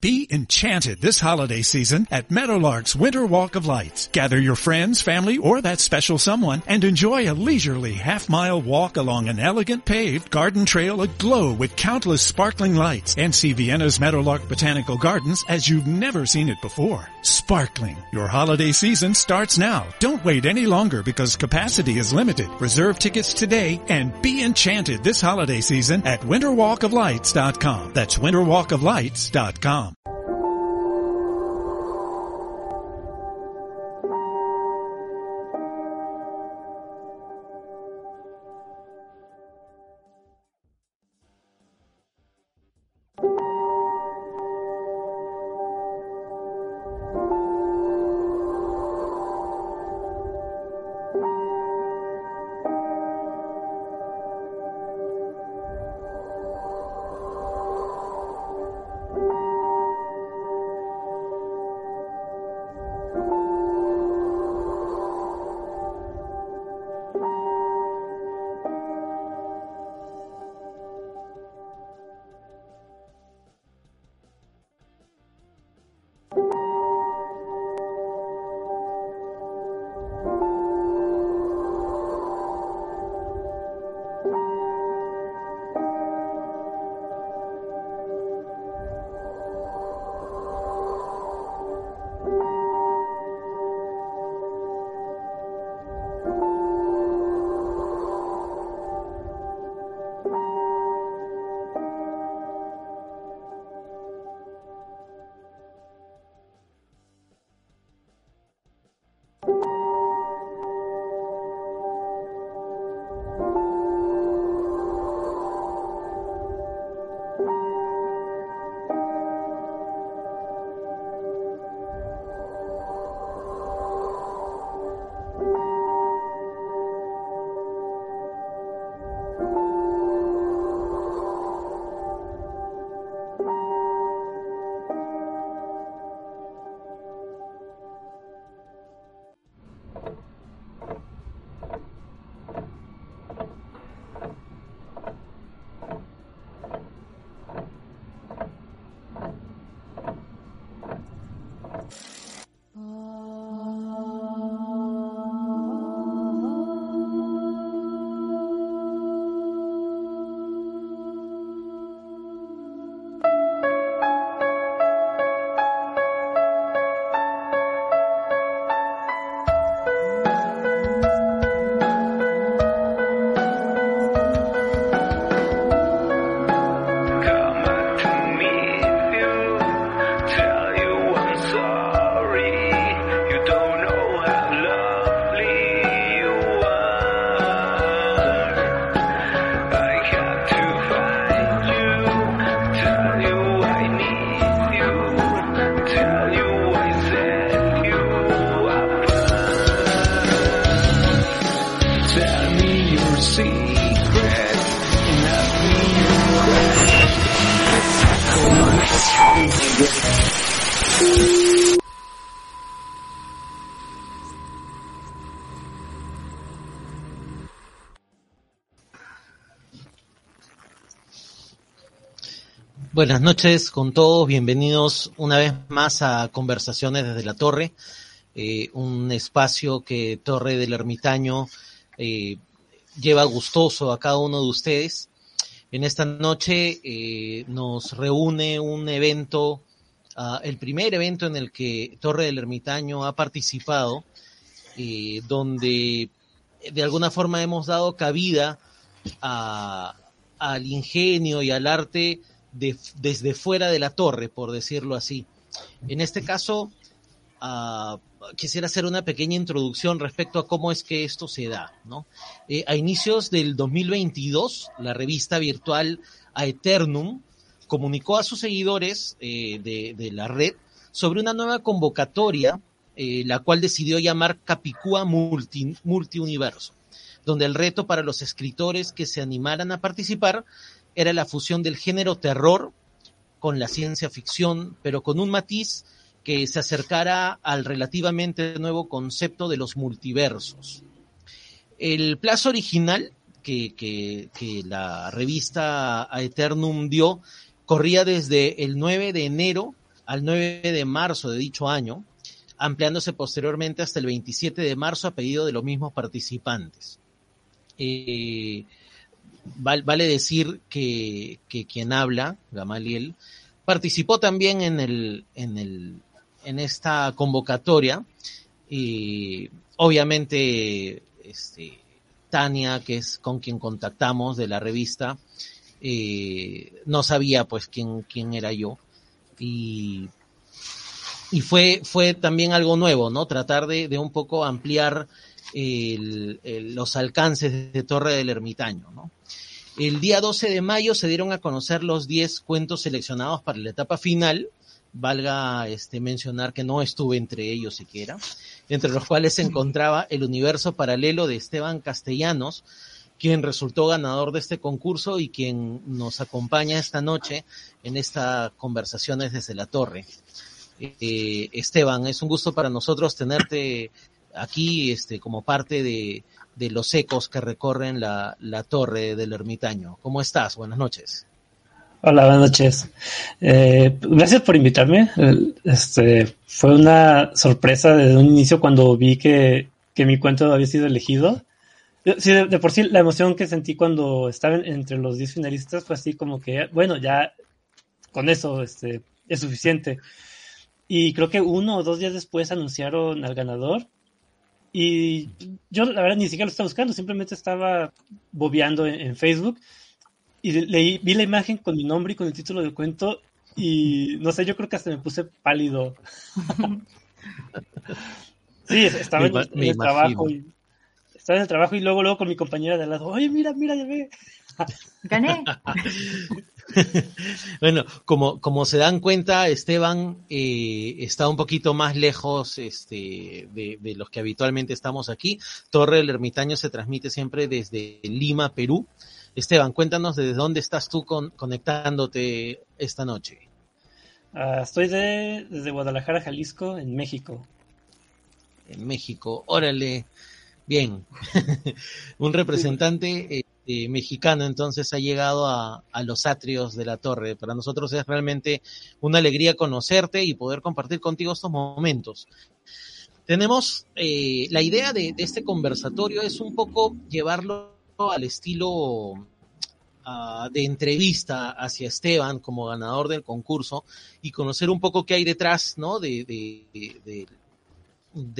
Be enchanted this holiday season at Meadowlark's Winter Walk of Lights. Gather your friends, family, or that special someone and enjoy a leisurely half-mile walk along an elegant paved garden trail aglow with countless sparkling lights and see Vienna's Meadowlark Botanical Gardens as you've never seen it before. Sparkling. Your holiday season starts now. Don't wait any longer because capacity is limited. Reserve tickets today and be enchanted this holiday season at winterwalkoflights.com. That's winterwalkoflights.com. Buenas noches con todos, bienvenidos una vez más a Conversaciones desde la Torre, eh, un espacio que Torre del Ermitaño eh, lleva gustoso a cada uno de ustedes. En esta noche eh, nos reúne un evento, uh, el primer evento en el que Torre del Ermitaño ha participado, eh, donde de alguna forma hemos dado cabida a, al ingenio y al arte de, desde fuera de la torre, por decirlo así. En este caso, uh, quisiera hacer una pequeña introducción respecto a cómo es que esto se da. Eh, a inicios del 2022, la revista virtual Aeternum comunicó a sus seguidores eh, de, de, la red sobre una nueva convocatoria, eh, la cual decidió llamar Capicúa Multi, Multiuniverso, donde el reto para los escritores que se animaran a participar era la fusión del género terror con la ciencia ficción, pero con un matiz que se acercara al relativamente nuevo concepto de los multiversos. El plazo original que, que, la revista Aeternum dio corría desde el 9 de enero al 9 de marzo de dicho año, ampliándose posteriormente hasta el 27 de marzo a pedido de los mismos participantes. Eh, vale decir que, quien habla, Gamaliel, participó también en, el, en, el, en esta convocatoria. Y obviamente, este, Tania, que es con quien contactamos de la revista, eh, no sabía pues quién, quién era yo. Y, y fue, fue también algo nuevo, ¿no? Tratar de, de un poco ampliar el, los alcances de Torre del Ermitaño, ¿no? El día 12 de mayo se dieron a conocer los 10 cuentos seleccionados para la etapa final. Valga este, mencionar que no estuve entre ellos siquiera, entre los cuales se encontraba el universo paralelo de Esteban Castellanos, quien resultó ganador de este concurso y quien nos acompaña esta noche en estas conversaciones desde la torre. Eh, Esteban, es un gusto para nosotros tenerte aquí este, como parte de, de los ecos que recorren la, la, torre del ermitaño. ¿Cómo estás? Buenas noches. Hola, buenas noches. Eh, gracias por invitarme. Este, fue una sorpresa desde un inicio cuando vi que, que mi cuento había sido elegido. Sí, de, por sí, la emoción que sentí cuando estaba entre los 10 finalistas fue así como que, bueno, ya con eso este, es suficiente. Y creo que uno o dos días después anunciaron al ganador y yo, la verdad, ni siquiera lo estaba buscando, simplemente estaba bobeando en, Facebook y leí, vi la imagen con mi nombre y con el título del cuento y no sé, yo creo que hasta me puse pálido. sí, estaba en, el trabajo y estaba en el trabajo y luego luego con mi compañera de al lado, oye, mira, mira, ya ve. Gané. bueno, como, como se dan cuenta, Esteban eh, está un poquito más lejos este, de, los que habitualmente estamos aquí. Torre del Ermitaño se transmite siempre desde Lima, Perú. Esteban, cuéntanos desde dónde estás tú conectándote esta noche. Ah, estoy de, desde Guadalajara, Jalisco, en México. En México, órale. Bien. un representante eh, eh, mexicano entonces ha llegado a, los atrios de la torre. Para nosotros es realmente una alegría conocerte y poder compartir contigo estos momentos. Tenemos eh, la idea de, este conversatorio es un poco llevarlo al estilo ah, de entrevista hacia Esteban como ganador del concurso y conocer un poco qué hay detrás, ¿no? de, de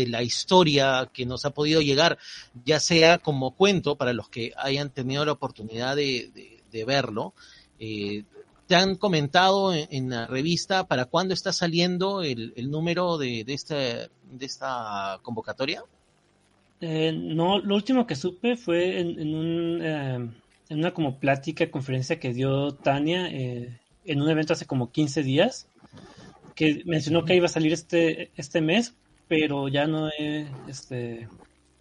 la historia que nos ha podido llegar, ya sea como cuento para los que hayan tenido la oportunidad de, verlo. Eh, ¿Te han comentado en, la revista para cuándo está saliendo el, número de, de, de esta convocatoria? Eh, no, lo último que supe fue en, un, eh, en una como plática, conferencia que dio Tania en un evento hace como 15 días, que mencionó que iba a salir este, este mes, pero ya no he, este,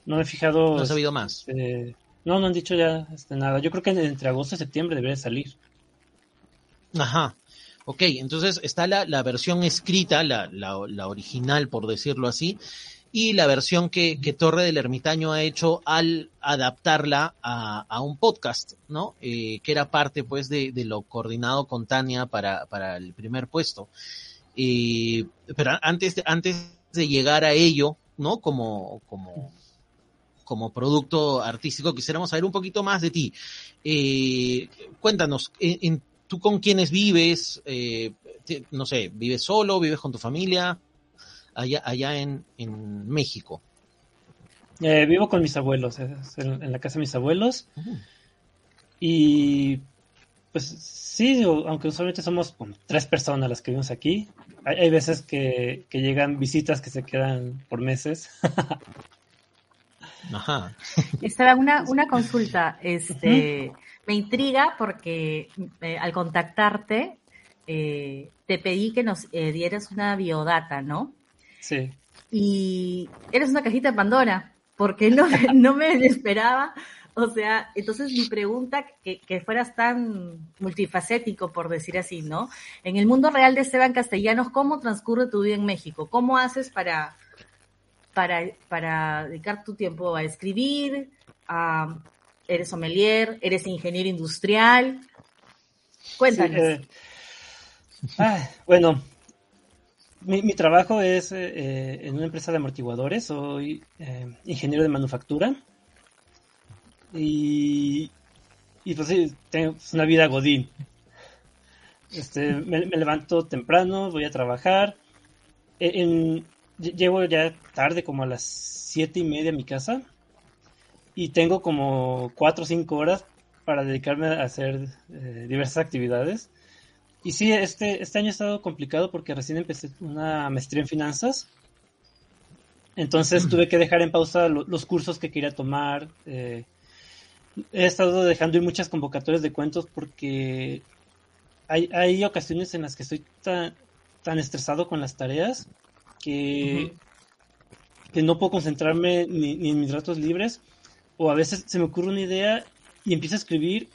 no he fijado. No he sabido más. Este, no, no han dicho ya este, nada. Yo creo que entre agosto y septiembre debería salir. Ajá. Ok, entonces está la, la versión escrita, la, la, original, por decirlo así, y la versión que, que, Torre del Ermitaño ha hecho al adaptarla a, a un podcast, ¿no? Eh, que era parte, pues, de, de, lo coordinado con Tania para, para el primer puesto. Eh, pero antes, antes de llegar a ello, ¿no? Como, como, como producto artístico, quisiéramos saber un poquito más de ti. Eh, cuéntanos, en, ¿tú con quiénes vives? Eh, no sé, ¿vives solo? ¿Vives con tu familia? Allá, allá en, en México. Eh, vivo con mis abuelos, en, la casa de mis abuelos. Y pues sí, aunque usualmente somos tres personas las que vivimos aquí, hay, veces que, llegan visitas que se quedan por meses. Ajá. Estaba una, una consulta, este, me intriga porque eh, al contactarte eh, te pedí que nos eh, dieras una biodata, ¿no? Sí. Y eres una cajita de Pandora, porque no, no me esperaba o sea, entonces mi pregunta, que, que, fueras tan multifacético, por decir así, ¿no? En el mundo real de Esteban Castellanos, ¿cómo transcurre tu vida en México? ¿Cómo haces para, para, para dedicar tu tiempo a escribir? ¿Eres sommelier? ¿Eres ingeniero industrial? Cuéntanos. Eh, ah, bueno, mi, trabajo es en una empresa de amortiguadores, soy ingeniero de manufactura. Y, y pues sí, tengo una vida godín. Este, me, levanto temprano, voy a trabajar. E, en, llego ya tarde, como a las siete y media a mi casa. Y tengo como cuatro o cinco horas para dedicarme a hacer eh, diversas actividades. Y sí, este, este año ha estado complicado porque recién empecé una maestría en finanzas. Entonces tuve que dejar en pausa los cursos que quería tomar. Eh, he estado dejando ir muchas convocatorias de cuentos porque hay, hay ocasiones en las que estoy tan, tan estresado con las tareas que, que no puedo concentrarme ni, en mis ratos libres. O a veces se me ocurre una idea y empiezo a escribir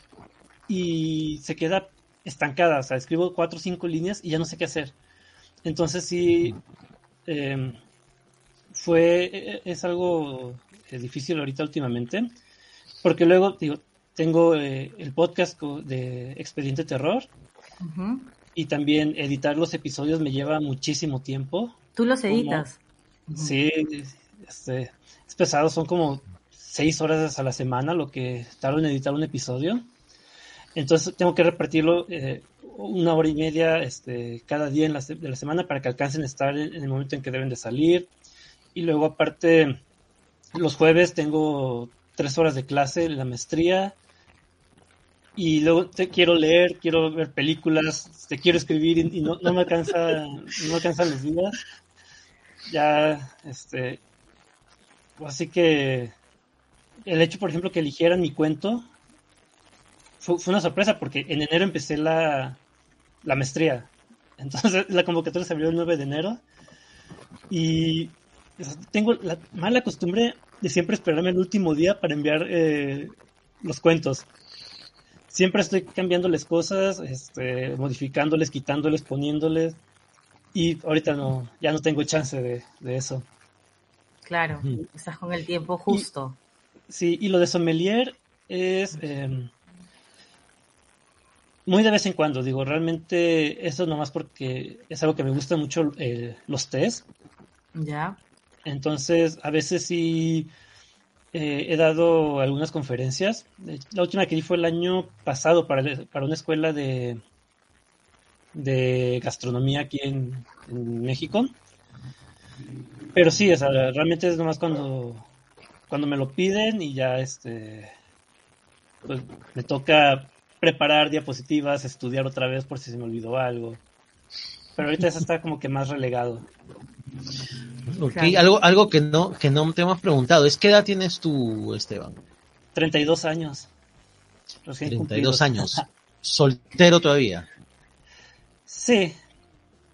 y se queda estancada, o sea, escribo cuatro o cinco líneas y ya no sé qué hacer. Entonces sí, em, fue, e, e, es algo difícil ahorita últimamente, porque luego, digo, tengo eh, el podcast de Expediente Terror, y también editar los episodios me lleva muchísimo tiempo. ¿Tú los editas? Sí, este, es pesado, son como seis horas a la semana lo que tardo en editar un episodio. Entonces tengo que repartirlo eh, una hora y media este, cada día en la, de la semana para que alcancen a estar en, el momento en que deben de salir. Y luego aparte, los jueves tengo tres horas de clase la maestría y luego te quiero leer, quiero ver películas, te quiero escribir y, no, no, me alcanza, no alcanzan los días. Ya, este, así que el hecho, por ejemplo, que eligieran mi cuento fue, una sorpresa porque en enero empecé la, la maestría. Entonces la convocatoria se abrió el 9 de enero y tengo la mala costumbre de siempre esperarme el último día para enviar eh, los cuentos siempre estoy cambiándoles cosas, este, modificándoles, quitándoles, poniéndoles. Y ahorita no, ya no tengo chance de, eso. Claro, estás con el tiempo justo. sí, y lo de sommelier es em, muy de vez en cuando, digo, realmente eso nomás porque es algo que me gusta mucho eh, los test. Ya. Entonces, a veces sí eh, he dado algunas conferencias. La última que di fue el año pasado para, para una escuela de, de gastronomía aquí en, México. Pero sí, o realmente es nomás cuando, cuando me lo piden y ya este pues me toca preparar diapositivas, estudiar otra vez por si se me olvidó algo. Pero ahorita eso está como que más relegado. Okay. Algo, algo que no, que no te hemos preguntado, es qué edad tienes tú, Esteban? 32 años. 32 años. ¿Soltero todavía? Sí,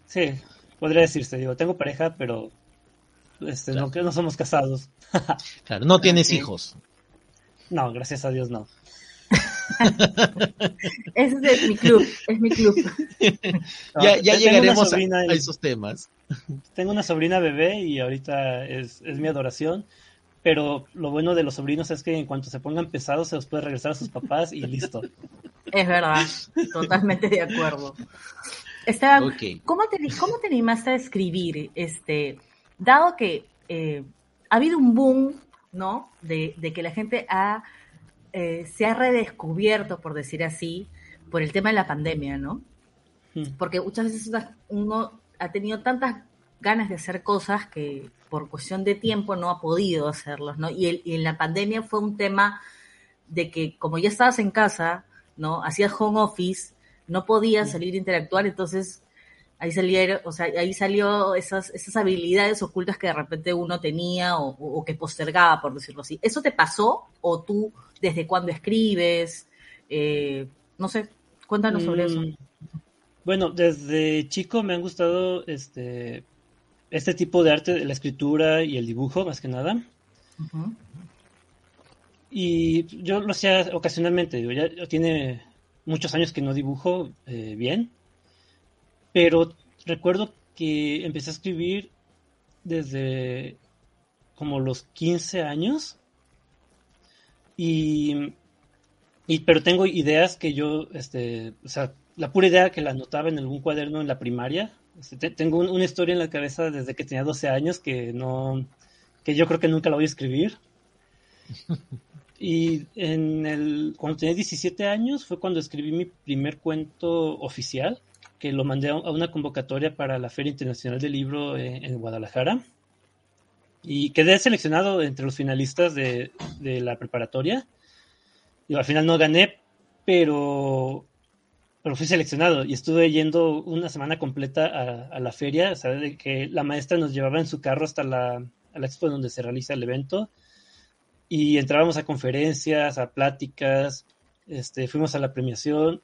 sí, podría decirse, digo, tengo pareja, pero este, no, no somos casados. claro, no tienes hijos. No, gracias a Dios no. Ese es mi club, es mi club. ya, llegaremos a, esos temas. Tengo una sobrina bebé y ahorita es, mi adoración, pero lo bueno de los sobrinos es que en cuanto se pongan pesados se los puede regresar a sus papás y listo. Es verdad, totalmente de acuerdo. Esteban, ¿cómo, te, ¿cómo te animaste a escribir? Este, dado que eh, ha habido un boom, ¿no? De, de que la gente ha eh, se ha redescubierto, por decir así, por el tema de la pandemia, ¿no? Hmm. Porque muchas veces uno ha tenido tantas ganas de hacer cosas que por cuestión de tiempo no ha podido hacerlos, ¿no? Y, en la pandemia fue un tema de que como ya estabas en casa, ¿no? Hacías home office, no podías salir a interactuar, entonces ahí salieron, o sea, ahí salió esas, esas habilidades ocultas que de repente uno tenía o, que postergaba, por decirlo así. ¿Eso te pasó o tú desde cuándo escribes? Eh, no sé, cuéntanos sobre eso. Bueno, desde chico me han gustado este, este tipo de arte, la escritura y el dibujo, más que nada. Y yo lo hacía ocasionalmente, digo, ya tiene muchos años que no dibujo eh, bien, pero recuerdo que empecé a escribir desde como los 15 años. Y, pero tengo ideas que yo, este, o sea, la pura idea que la anotaba en algún cuaderno en la primaria, Este, tengo una historia en la cabeza desde que tenía 12 años que no, que yo creo que nunca la voy a escribir. Y en el, cuando tenía 17 años fue cuando escribí mi primer cuento oficial, que lo mandé a una convocatoria para la Feria Internacional del Libro en, Guadalajara. Y quedé seleccionado entre los finalistas de, de la preparatoria. Y al final no gané, pero, pero fui seleccionado y estuve yendo una semana completa a, la feria, o sea, de que la maestra nos llevaba en su carro hasta la, a la expo donde se realiza el evento y entrábamos a conferencias, a pláticas, este, fuimos a la premiación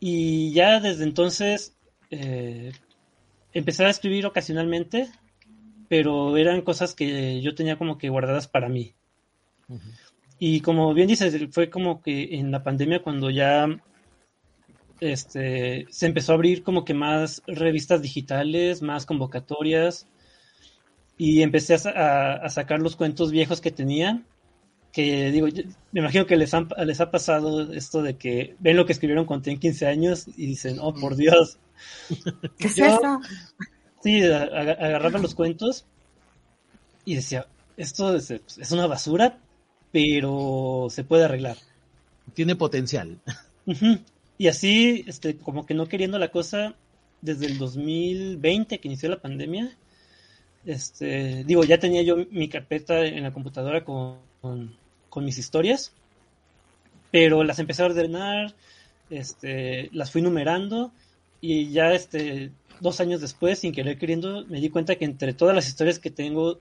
y ya desde entonces eh, empecé a escribir ocasionalmente, pero eran cosas que yo tenía como que guardadas para mí. Y como bien dices, fue como que en la pandemia cuando ya este, se empezó a abrir como que más revistas digitales, más convocatorias, y empecé a, sacar los cuentos viejos que tenía, que digo, me imagino que les, les ha pasado esto de que ven lo que escribieron cuando tienen 15 años y dicen, oh, por Dios. ¿Qué es eso? Sí, agarraba los cuentos y decía, esto es, una basura, pero se puede arreglar. Tiene potencial. Y así, este, como que no queriendo la cosa, desde el 2020 que inició la pandemia, este, digo, ya tenía yo mi carpeta en la computadora con, con, mis historias, pero las empecé a ordenar, este, las fui numerando y ya este, dos años después, sin querer queriendo, me di cuenta que entre todas las historias que tengo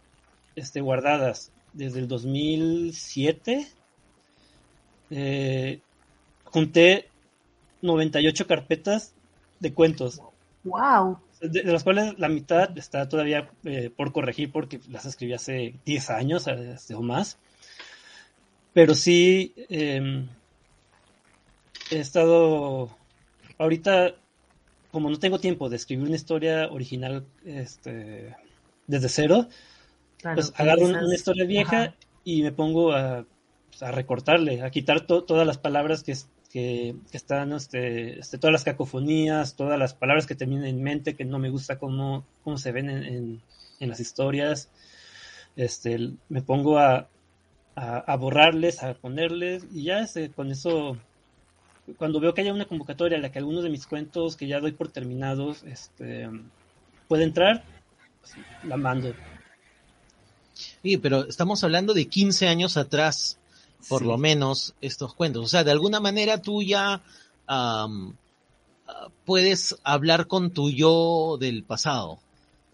este, guardadas desde el 2007, eh, junté 98 carpetas de cuentos. ¡Wow! de, las cuales la mitad está todavía eh, por corregir porque las escribí hace 10 años o más. Pero sí, em, he estado, ahorita, como no tengo tiempo de escribir una historia original este, desde cero, pues agarro una, historia vieja y me pongo a, a recortarle, a quitar todas las palabras que, que, están este, este, todas las cacofonías, todas las palabras que te vienen en mente, que no me gusta cómo, cómo se ven en, en, las historias. Este, me pongo a, a, borrarles, a ponerles, y ya este, con eso, cuando veo que haya una convocatoria en la que algunos de mis cuentos que ya doy por terminados este, puede entrar, pues, la mando. Sí, pero estamos hablando de 15 años atrás por lo menos, estos cuentos. O sea, de alguna manera tú ya puedes hablar con tu yo del pasado,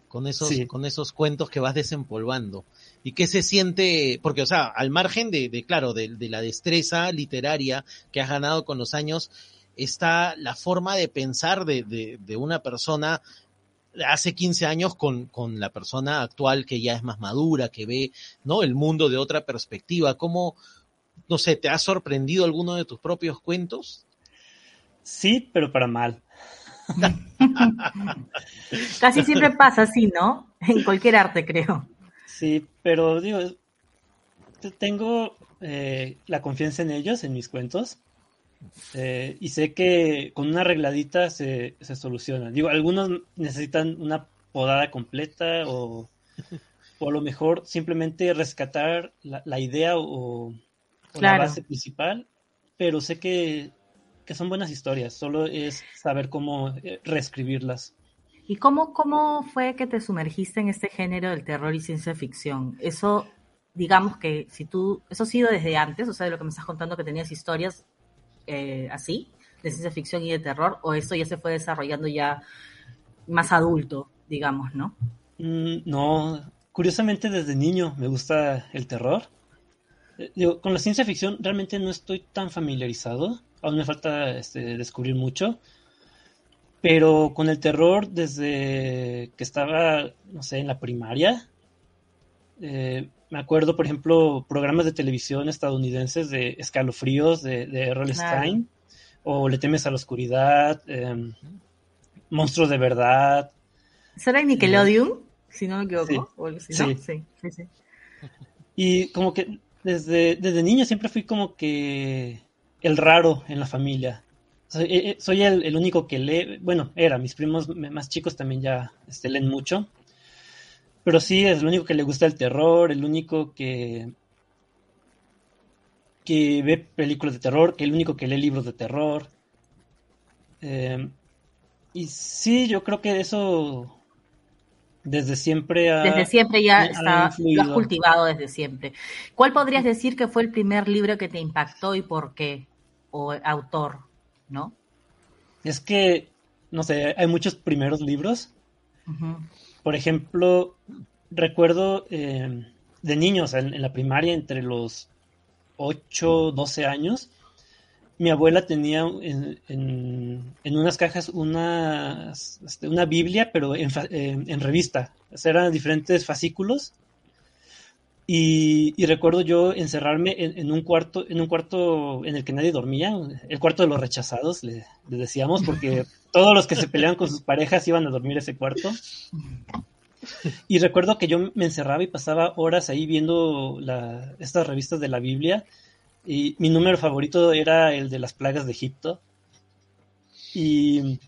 con esos, con esos cuentos que vas desempolvando. ¿Y qué se siente? Porque, o sea, al margen de, de claro, de, de, la destreza literaria que has ganado con los años, está la forma de pensar de, de, de una persona hace 15 años con, con la persona actual que ya es más madura, que ve, ¿no? El mundo de otra perspectiva. ¿Cómo, no sé, ¿te ha sorprendido alguno de tus propios cuentos? Sí, pero para mal. Casi siempre pasa así, ¿no? En cualquier arte, creo. Sí, pero digo, tengo eh, la confianza en ellos, en mis cuentos, eh, y sé que con una arregladita se, se soluciona. Digo, algunos necesitan una podada completa o, o a lo mejor simplemente rescatar la, la idea o, la base principal, pero sé que, son buenas historias, solo es saber cómo eh, reescribirlas. ¿Y cómo, cómo fue que te sumergiste en este género del terror y ciencia ficción? Eso, digamos que si tú, eso ha sido desde antes, o sea, de lo que me estás contando que tenías historias eh, así, de ciencia ficción y de terror, o eso ya se fue desarrollando ya más adulto, digamos, ¿no? Mm, no, curiosamente desde niño me gusta el terror. Eh, digo, con la ciencia ficción realmente no estoy tan familiarizado. Aún me falta este, descubrir mucho. Pero con el terror, desde que estaba, no sé, en la primaria, eh, me acuerdo, por ejemplo, programas de televisión estadounidenses de escalofríos de, de R.L. Stein, o Le temes a la oscuridad, em, Monstruos de verdad. ¿Será Nickelodeon? si no me equivoco. sí. sí, sí. Y como que desde, desde niño siempre fui como que el raro en la familia. soy, soy el, el, único que lee, bueno, era, mis primos más chicos también ya este, leen mucho, pero sí es el único que le gusta el terror, el único que que ve películas de terror, que el único que lee libros de terror. Eh, y sí, yo creo que eso desde siempre ha, Desde siempre ya está, lo has cultivado desde siempre. ¿Cuál podrías decir que fue el primer libro que te impactó y por qué? O autor, ¿no? Es que, no sé, hay muchos primeros libros. Por ejemplo, recuerdo eh, de niños en, en, la primaria, entre los 8, 12 años, mi abuela tenía en, en, unas cajas una, este, una Biblia, pero en, en, revista. eran diferentes fascículos. Y, y recuerdo yo encerrarme en, un cuarto, en un cuarto en el que nadie dormía, el cuarto de los rechazados, le, le decíamos, porque todos los que se peleaban con sus parejas iban a dormir ese cuarto. Y recuerdo que yo me encerraba y pasaba horas ahí viendo la, estas revistas de la Biblia. Y mi número favorito era el de las plagas de Egipto. Y,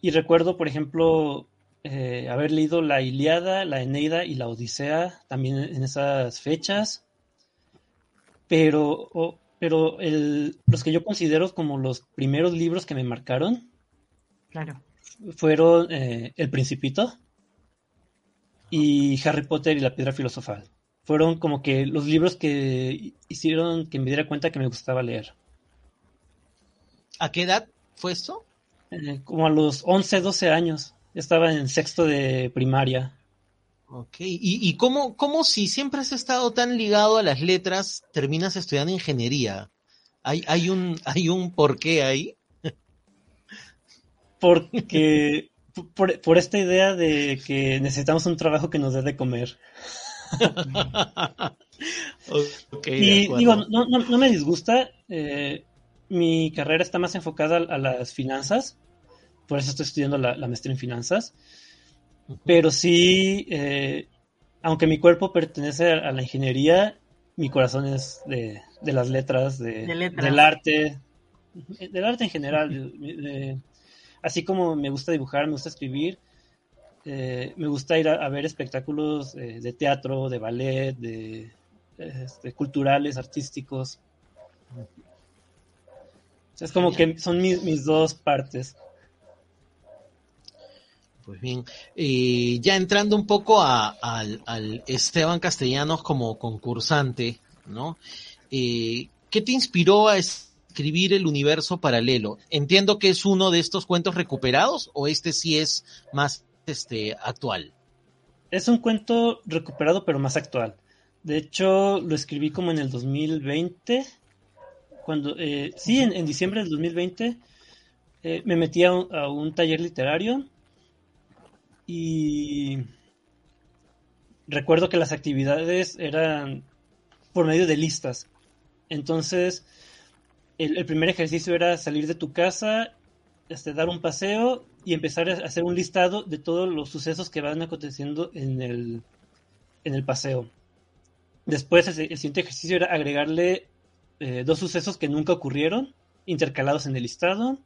y recuerdo, por ejemplo, eh, haber leído la Iliada, la Eneida y la Odisea también en esas fechas. Pero, oh, pero el, los que yo considero como los primeros libros que me marcaron claro. fueron eh, El Principito y Harry Potter y la Piedra Filosofal. Fueron como que los libros que hicieron que me diera cuenta que me gustaba leer. ¿A qué edad fue esto? Eh, como a los 11, 12 años. Estaba en sexto de primaria. Ok, ¿y, y cómo, cómo, si siempre has estado tan ligado a las letras, terminas estudiando ingeniería? ¿Hay, hay, un, hay un porqué ahí? Porque por, por, esta idea de que necesitamos un trabajo que nos dé de comer. okay, y digo, no, no, no, me disgusta. Eh, mi carrera está más enfocada a, las finanzas. Por eso estoy estudiando la, la maestría en finanzas. Uh -huh. Pero sí, eh, aunque mi cuerpo pertenece a, a, la ingeniería, mi corazón es de, de las letras, de, de letras, del arte, del arte en general. de, así como me gusta dibujar, me gusta escribir, eh, me gusta ir a, ver espectáculos eh, de teatro, de ballet, de, este, culturales, artísticos. Es como que son mis, mis, dos partes. Pues bien, eh, ya entrando un poco a, a, al Esteban Castellanos como concursante, ¿no? Eh, ¿Qué te inspiró a escribir el universo paralelo? Entiendo que es uno de estos cuentos recuperados o este sí es más este, actual. Es un cuento recuperado pero más actual. De hecho, lo escribí como en el 2020. Cuando, eh, sí, en, diciembre del 2020 eh, me metí a un, a un, taller literario y recuerdo que las actividades eran por medio de listas. Entonces, el, el primer ejercicio era salir de tu casa, este, dar un paseo y empezar a hacer un listado de todos los sucesos que van aconteciendo en el, en el paseo. Después, el, siguiente ejercicio era agregarle eh, dos sucesos que nunca ocurrieron, intercalados en el listado.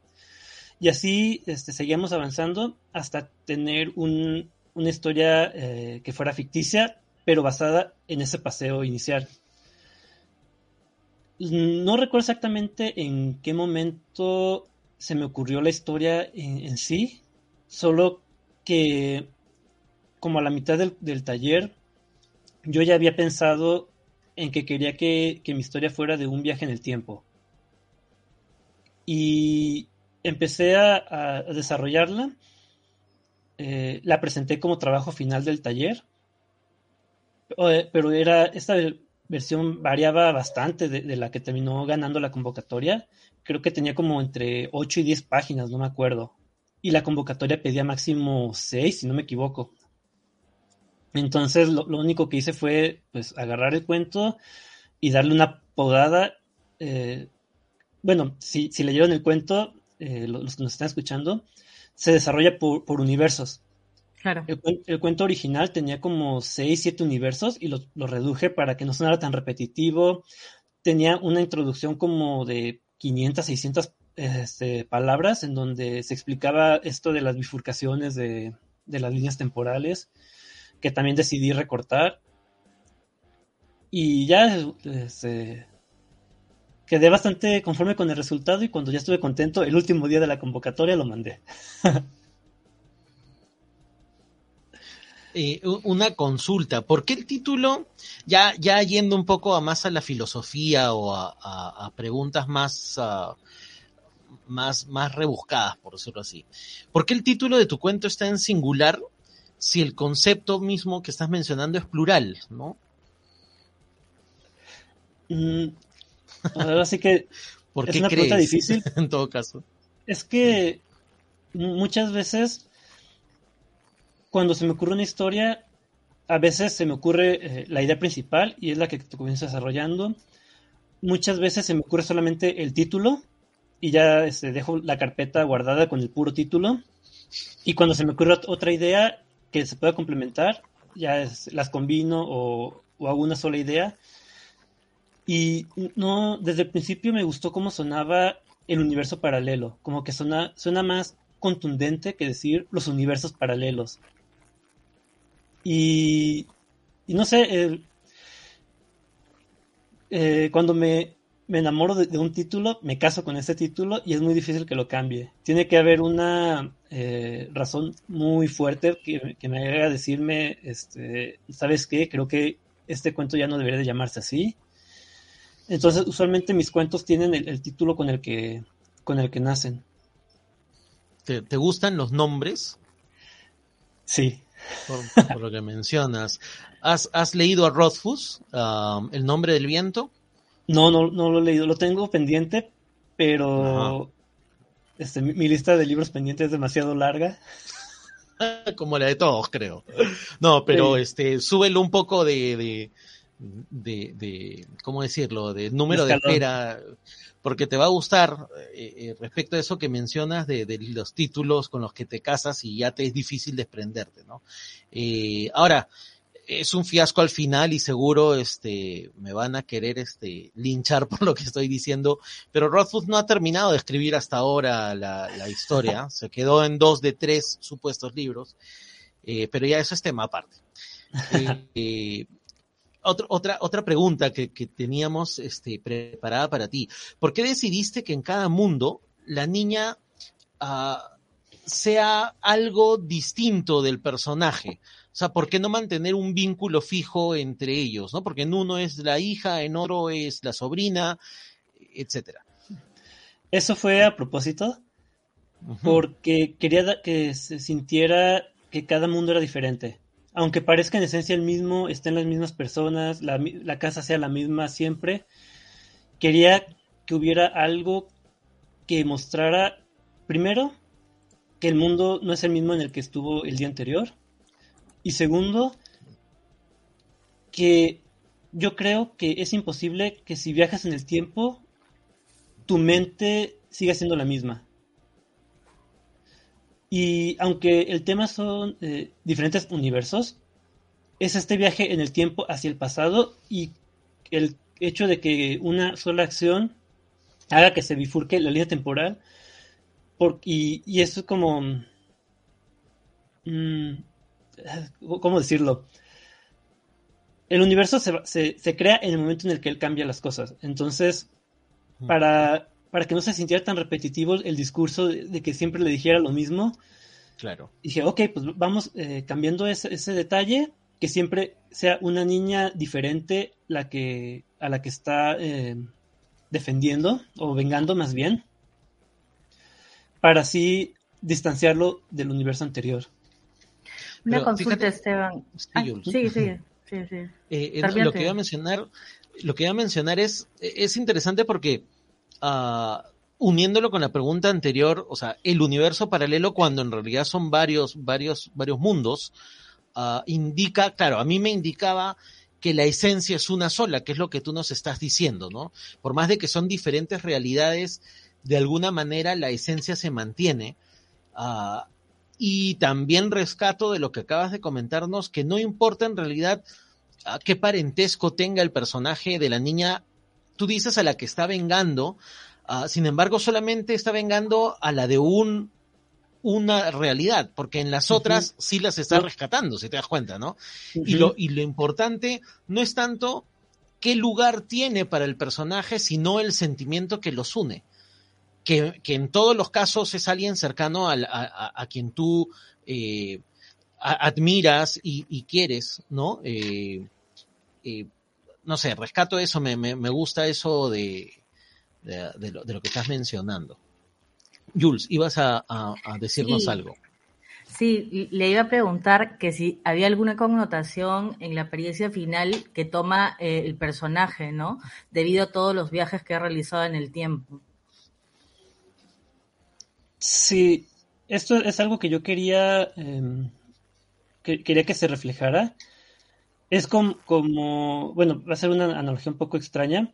Y así este, seguíamos avanzando hasta tener un, una historia eh, que fuera ficticia, pero basada en ese paseo inicial. No recuerdo exactamente en qué momento se me ocurrió la historia en, sí, solo que como a la mitad del, del, taller, yo ya había pensado en que quería que, que mi historia fuera de un viaje en el tiempo. Y empecé a, a desarrollarla, eh, la presenté como trabajo final del taller, eh, pero era esta versión variaba bastante de, la que terminó ganando la convocatoria. Creo que tenía como entre 8 y 10 páginas, no me acuerdo. Y la convocatoria pedía máximo 6, si no me equivoco. Entonces lo, lo único que hice fue pues agarrar el cuento y darle una podada. Eh, bueno, si, si leyeron el cuento, eh, los que nos están escuchando, se desarrolla por, por universos. El, cuento original tenía como 6, 7 universos y lo, lo, reduje para que no sonara tan repetitivo. Tenía una introducción como de 500, 600 este, palabras en donde se explicaba esto de las bifurcaciones de, de las líneas temporales, que también decidí recortar. Y ya este, quedé bastante conforme con el resultado y cuando ya estuve contento, el último día de la convocatoria lo mandé. Eh, una consulta, ¿por qué el título, ya, ya yendo un poco a más a la filosofía o a, preguntas más, más, más rebuscadas, por decirlo así, ¿por qué el título de tu cuento está en singular si el concepto mismo que estás mencionando es plural, ¿no? Mm, ahora sí que ¿Por es una pregunta difícil. en todo caso. Es que muchas veces cuando se me ocurre una historia, a veces se me ocurre eh, la idea principal y es la que te comienzas desarrollando. Muchas veces se me ocurre solamente el título y ya este, dejo la carpeta guardada con el puro título. Y cuando se me ocurre otra idea que se pueda complementar, ya las combino o, hago una sola idea. Y no, desde el principio me gustó cómo sonaba el universo paralelo, como que suena más contundente que decir los universos paralelos. Y, no sé, eh, cuando me, enamoro de, un título, me caso con ese título y es muy difícil que lo cambie. Tiene que haber una eh, razón muy fuerte que, me haga decirme, este, ¿sabes qué? Creo que este cuento ya no debería de llamarse así. Entonces, usualmente mis cuentos tienen el, título con el que con el que nacen. ¿Te, ¿Te, gustan los nombres? Sí por, lo que mencionas. ¿Has, leído a Rothfuss, um, El nombre del viento? No, no, no lo he leído, lo tengo pendiente, pero este, mi, lista de libros pendientes es demasiado larga. Como la de todos, creo. No, pero este, súbelo un poco de, de, de, ¿cómo decirlo? De número de espera porque te va a gustar eh, eh, respecto a eso que mencionas de, los títulos con los que te casas y ya te es difícil desprenderte, ¿no? Eh, ahora, es un fiasco al final y seguro este, me van a querer este, linchar por lo que estoy diciendo, pero Rothfuss no ha terminado de escribir hasta ahora la, historia, se quedó en dos de tres supuestos libros, pero ya eso es tema aparte otra, otra pregunta que, teníamos este, preparada para ti. ¿Por qué decidiste que en cada mundo la niña ah, sea algo distinto del personaje? O sea, ¿por qué no mantener un vínculo fijo entre ellos? ¿no? Porque en uno es la hija, en otro es la sobrina, etcétera. Eso fue a propósito, porque quería que se sintiera que cada mundo era diferente aunque parezca en esencia el mismo, estén las mismas personas, la, casa sea la misma siempre, quería que hubiera algo que mostrara, primero, que el mundo no es el mismo en el que estuvo el día anterior, y segundo, que yo creo que es imposible que si viajas en el tiempo, tu mente siga siendo la misma. Y aunque el tema son eh, diferentes universos, es este viaje en el tiempo hacia el pasado y el hecho de que una sola acción haga que se bifurque la línea temporal. y, y, eso es como... Mm, ¿Cómo decirlo? El universo se, se, crea en el momento en el que él cambia las cosas. Entonces, para para que no se sintiera tan repetitivo el discurso de, que siempre le dijera lo mismo. Claro. Dije, ok, pues vamos eh, cambiando ese, detalle, que siempre sea una niña diferente la que, a la que está eh, defendiendo, o vengando más bien, para así distanciarlo del universo anterior. Una consulta, Esteban. sí, sí, sí, eh, lo que iba a mencionar, lo que iba a mencionar es, es interesante porque Ah, uniéndolo con la pregunta anterior, o sea, el universo paralelo cuando en realidad son varios, varios, varios mundos, uh, indica, claro, a mí me indicaba que la esencia es una sola, que es lo que tú nos estás diciendo, ¿no? Por más de que son diferentes realidades, de alguna manera la esencia se mantiene. Uh, y también rescato de lo que acabas de comentarnos, que no importa en realidad qué parentesco tenga el personaje de la niña tú dices a la que está vengando, Ah, sin embargo, solamente está vengando a la de un una realidad, porque en las otras sí las está rescatando, si te das cuenta, ¿no? y, lo, y lo importante no es tanto qué lugar tiene para el personaje, sino el sentimiento que los une. Que, que en todos los casos es alguien cercano a, a, a quien tú eh, admiras y, y, quieres, ¿no? Eh, eh, no sé, rescato eso, me, me, me gusta eso de, de, de, lo, de, lo, que estás mencionando. Jules, ibas a, a, a decirnos sí. algo. Sí, le iba a preguntar que si había alguna connotación en la apariencia final que toma eh, el personaje, ¿no? Debido a todos los viajes que ha realizado en el tiempo. Sí, esto es algo que yo quería, eh, que, quería que se reflejara. Es como, bueno, va a ser una analogía un poco extraña.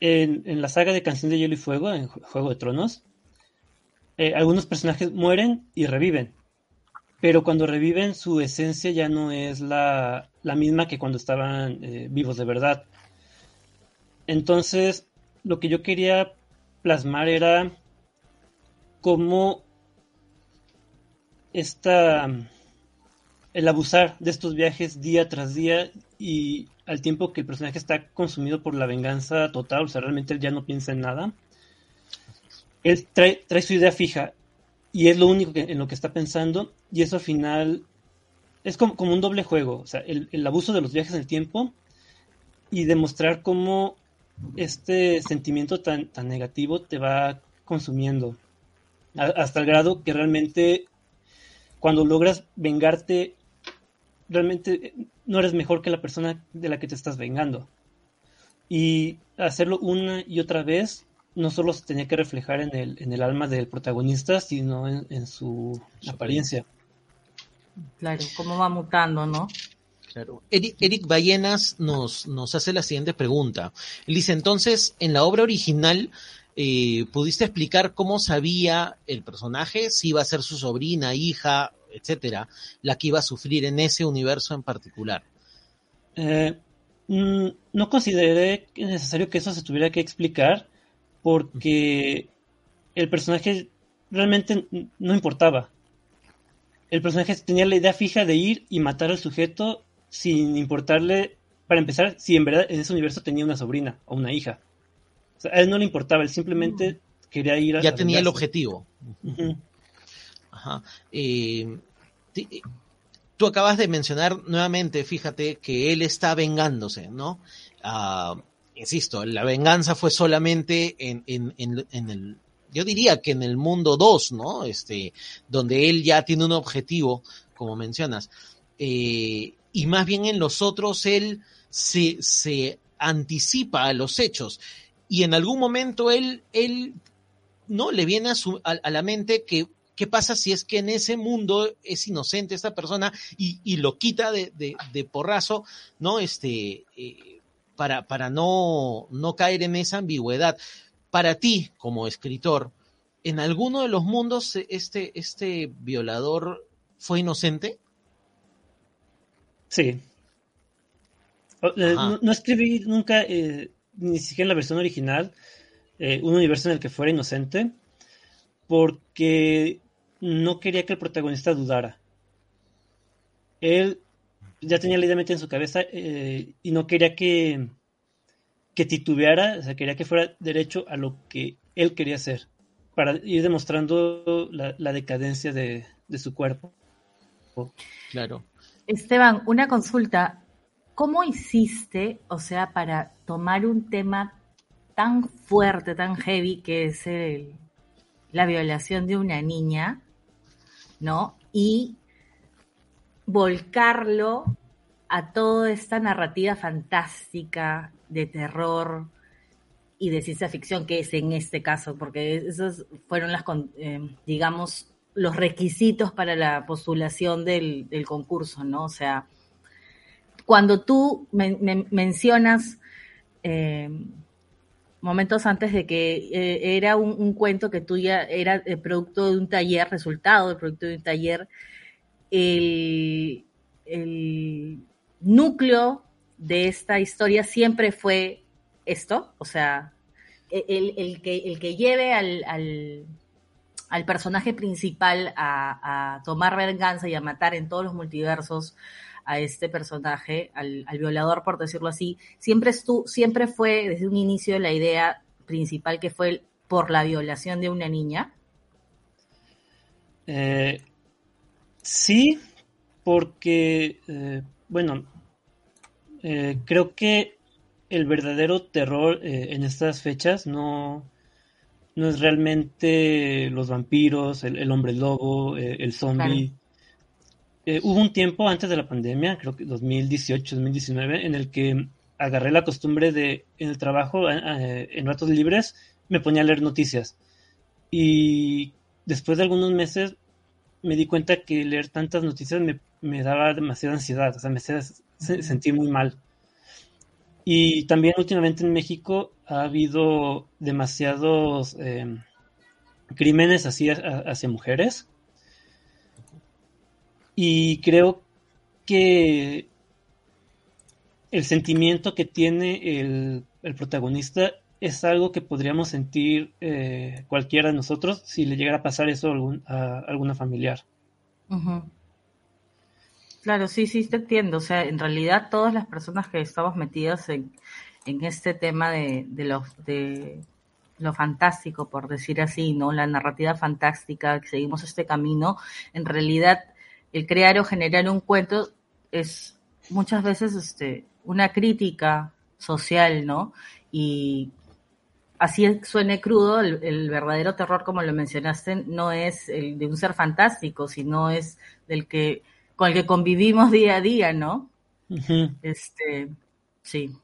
En, en la saga de Canción de Hielo y Fuego, en Juego de Tronos, eh, algunos personajes mueren y reviven pero cuando reviven su esencia ya no es la, la misma que cuando estaban eh, vivos de verdad. Entonces, lo que yo quería plasmar era cómo esta, el abusar de estos viajes día tras día y al tiempo que el personaje está consumido por la venganza total, o sea, realmente él ya no piensa en nada, él trae, trae su idea fija y es lo único en lo que está pensando y eso al final es como, como un doble juego, o sea, el, el, abuso de los viajes en el tiempo y demostrar cómo este sentimiento tan, tan negativo te va consumiendo hasta el grado que realmente cuando logras vengarte realmente no eres mejor que la persona de la que te estás vengando y hacerlo una y otra vez no solo se tenía que reflejar en el, en el alma del protagonista, sino en, en su apariencia. Claro, cómo va mutando, ¿no? Claro. Eric, Eric Ballenas nos, nos hace la siguiente pregunta. Él dice, entonces, en la obra original, eh, ¿pudiste explicar cómo sabía el personaje si iba a ser su sobrina, hija, etcétera, la que iba a sufrir en ese universo en particular? Eh, no consideré necesario que eso se tuviera que explicar porque el personaje realmente no importaba. El personaje tenía la idea fija de ir y matar al sujeto sin importarle, para empezar, si en verdad en ese universo tenía una sobrina o una hija. O sea, a él no le importaba, él simplemente mm. quería ir a... Ya tenía el objetivo. Uh -huh. Ajá. Eh, tú acabas de mencionar nuevamente, fíjate, que él está vengándose, ¿no? Uh, insisto, la venganza fue solamente en, en, en, en, el, yo diría que en el mundo 2, ¿no? Este, donde él ya tiene un objetivo, como mencionas. Eh, y más bien en los otros él se, se anticipa a los hechos. Y en algún momento él, él, ¿no? Le viene a, su, a la mente que ¿Qué pasa si es que en ese mundo es inocente esta persona y, y lo quita de, de, de, porrazo, ¿no? Este, eh, para, para no, no caer en esa ambigüedad. Para ti, como escritor, ¿en alguno de los mundos este, este violador fue inocente? Sí. No, no, escribí nunca, eh, ni siquiera en la versión original, eh, un universo en el que fuera inocente, porque no quería que el protagonista dudara. Él ya tenía la idea metida en su cabeza eh, y no quería que, que titubeara, o sea, quería que fuera derecho a lo que él quería hacer, para ir demostrando la, la decadencia de, de, su cuerpo. Claro. Esteban, una consulta. ¿Cómo hiciste, o sea, para tomar un tema tan fuerte, tan heavy, que es el, la violación de una niña, ¿no? Y volcarlo a toda esta narrativa fantástica de terror y de ciencia ficción que es en este caso, porque esos fueron las, eh, digamos, los requisitos para la postulación del, concurso, ¿no? O sea, cuando tú me, me mencionas eh, momentos antes de que eh, era un, cuento que tú ya era el producto de un taller, resultado del producto de un taller, el, el núcleo de esta historia siempre fue esto, o sea, el, el, que, el que lleve al, al, personaje principal a, tomar venganza y a matar en todos los multiversos a este personaje, al, al violador, por decirlo así, siempre, estu, siempre fue desde un inicio la idea principal que fue por la violación de una niña. Eh, sí, porque, eh, bueno, eh, creo que el verdadero terror eh, en estas fechas no, no es realmente los vampiros, el, hombre lobo, el zombie. Hubo un tiempo antes de la pandemia, creo que 2018, 2019, en el que agarré la costumbre de en el trabajo, en ratos libres, me ponía a leer noticias. Y después de algunos meses me di cuenta que leer tantas noticias me, me daba demasiada ansiedad, o sea, me hacía sentir muy mal. Y también últimamente en México ha habido demasiados em, crímenes así hacia mujeres. Y creo que el sentimiento que tiene el, el protagonista es algo que podríamos sentir eh, cualquiera de nosotros si le llegara a pasar eso a, alguna familiar. Claro, sí, sí, te entiendo. O sea, en realidad todas las personas que estamos metidas en, este tema de, de, de lo fantástico, por decir así, ¿no? La narrativa fantástica, que seguimos este camino, en realidad el crear o generar un cuento es muchas veces este, una crítica social, ¿no? Y así suene crudo, el, verdadero terror, como lo mencionaste, no es el de un ser fantástico, sino es del que con el que convivimos día a día, ¿no? Este, sí,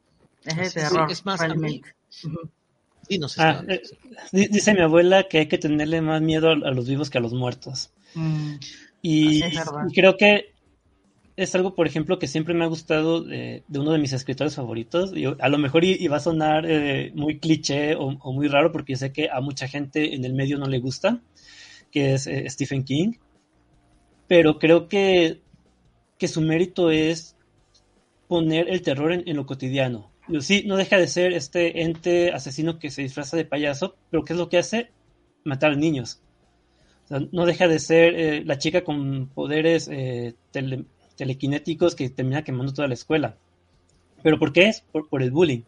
es de terror. es más, realmente. Ah, eh, dice mi abuela que hay que tenerle más miedo a, los vivos que a los muertos. Mm, y, creo que es algo, por ejemplo, que siempre me ha gustado de, uno de mis escritores favoritos. Y a lo mejor iba a sonar eh, muy cliché o, muy raro porque sé que a mucha gente en el medio no le gusta, que es eh, Stephen King. Pero creo que, que, su mérito es poner el terror en, lo cotidiano. Sí, no deja de ser este ente asesino que se disfraza de payaso, pero ¿qué es lo que hace? Matar niños. No deja de ser eh, la chica con poderes tele, telequinéticos que termina quemando toda la escuela. ¿Pero por qué es? Por, el bullying.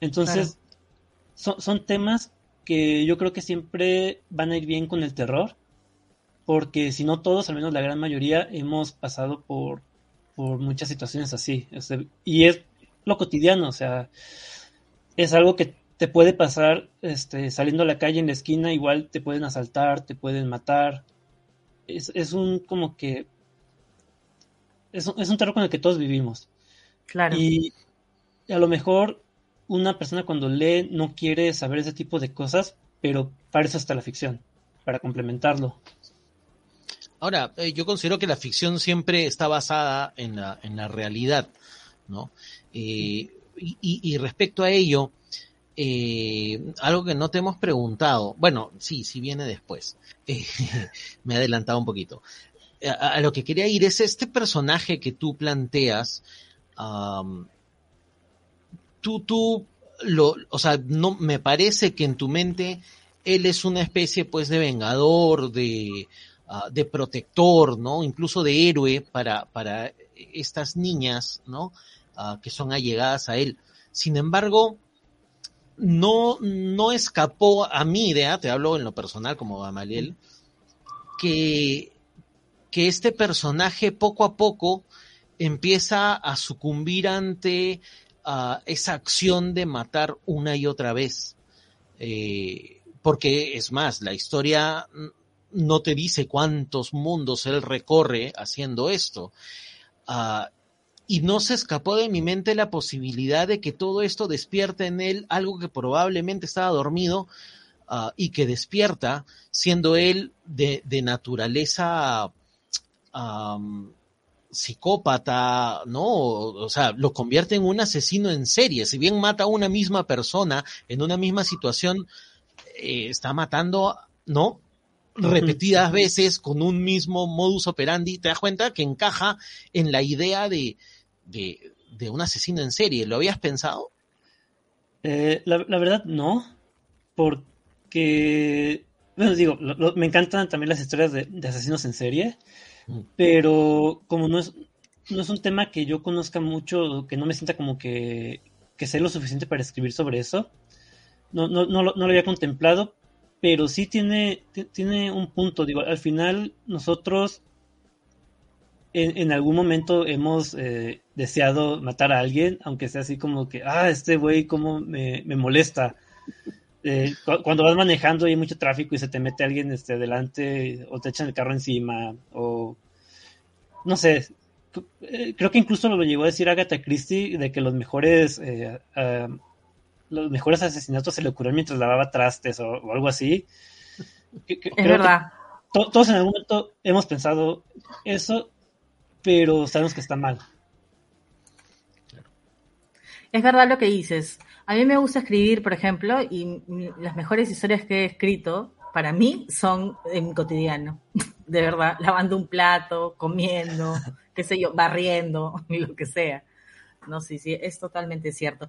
Entonces, son, temas que yo creo que siempre van a ir bien con el terror, porque si no todos, al menos la gran mayoría, hemos pasado por, por muchas situaciones así. y es lo cotidiano, o sea, es algo que te puede pasar este, saliendo a la calle en la esquina, igual te pueden asaltar, te pueden matar. Es, es un como que es, un terror con el que todos vivimos. Claro. Y a lo mejor una persona cuando lee no quiere saber ese tipo de cosas, pero para eso está la ficción, para complementarlo. Ahora, eh, yo considero que la ficción siempre está basada en la, en la realidad, ¿no? Eh, y, respecto a ello, eh, algo que no te hemos preguntado, bueno, sí, sí viene después, me he adelantado un poquito a, lo que quería ir es este personaje que tú planteas, tú, tú, lo, o sea, no, me parece que en tu mente él es una especie pues de vengador, de, ah, de protector, ¿no? Incluso de héroe para, para estas niñas, ¿no? Ah, que son allegadas a él. Sin embargo, no, no escapó a mi idea, te hablo en lo personal como Gamaliel, que que este personaje poco a poco empieza a sucumbir ante ah, esa acción de matar una y otra vez. Eh, porque es más, la historia no te dice cuántos mundos él recorre haciendo esto. Ah, y no se escapó de mi mente la posibilidad de que todo esto despierte en él algo que probablemente estaba dormido ah, y que despierta, siendo él de, de naturaleza psicópata, ¿no? O sea, lo convierte en un asesino en serie. Si bien mata a una misma persona en una misma situación, eh, está matando, ¿no? Repetidas veces con un mismo modus operandi. Te das cuenta que encaja en la idea de, de, un asesino en serie. ¿Lo habías pensado? Eh, la, verdad, no. porque, bueno, digo, me encantan también las historias de, asesinos en serie, mm. pero como no es, no es un tema que yo conozca mucho, que no me sienta como que, que sé lo suficiente para escribir sobre eso, no, no, no, lo, no lo había contemplado, pero sí tiene, tiene un punto, digo, al final nosotros en, algún momento hemos eh, deseado matar a alguien, aunque sea así como que, ah, este güey, cómo me, molesta. Eh, cuando vas manejando y hay mucho tráfico y se te mete alguien este, delante o te echan el carro encima o no sé, eh, creo que incluso lo llegó a decir Agatha Christie de que los mejores los mejores asesinatos se le ocurrieron mientras lavaba trastes o, algo así. es verdad. todos en algún momento hemos pensado eso pero sabemos que está mal. Es verdad lo que dices. A mí me gusta escribir, por ejemplo, y las mejores historias que he escrito para mí son en mi cotidiano. De verdad, lavando un plato, comiendo, qué sé yo, barriendo, lo que sea. No, sí, sí, es totalmente cierto.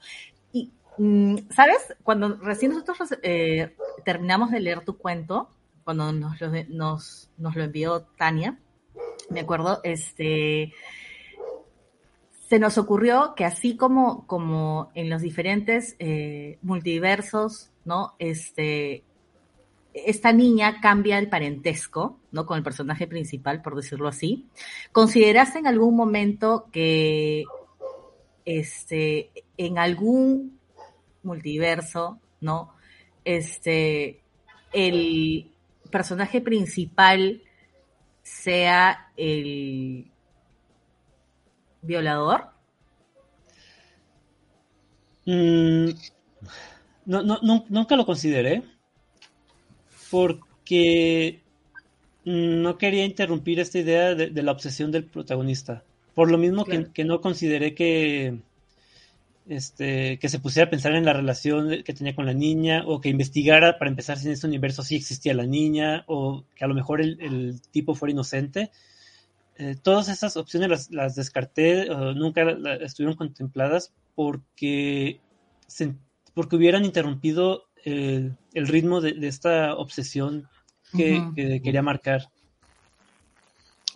Y, mm, ¿sabes? Cuando recién nosotros eh, terminamos de leer tu cuento, cuando nos lo envió Tania, me acuerdo, este, se nos ocurrió que así como, como en los diferentes eh, multiversos, ¿no? Este, esta niña cambia el parentesco, ¿no? Con el personaje principal, por decirlo así. ¿Consideraste en algún momento que, este, en algún multiverso, ¿no? Este, el personaje principal sea el violador? Mm, no, no, nunca lo consideré porque no quería interrumpir esta idea de, la obsesión del protagonista. Por lo mismo que, no consideré que, este, que se pusiera a pensar en la relación que tenía con la niña, o que investigara para empezar si en ese universo sí existía la niña, o que a lo mejor el, tipo fuera inocente. Eh, todas esas opciones las, descarté, nunca estuvieron contempladas porque, porque hubieran interrumpido el, ritmo de, esta obsesión que quería marcar.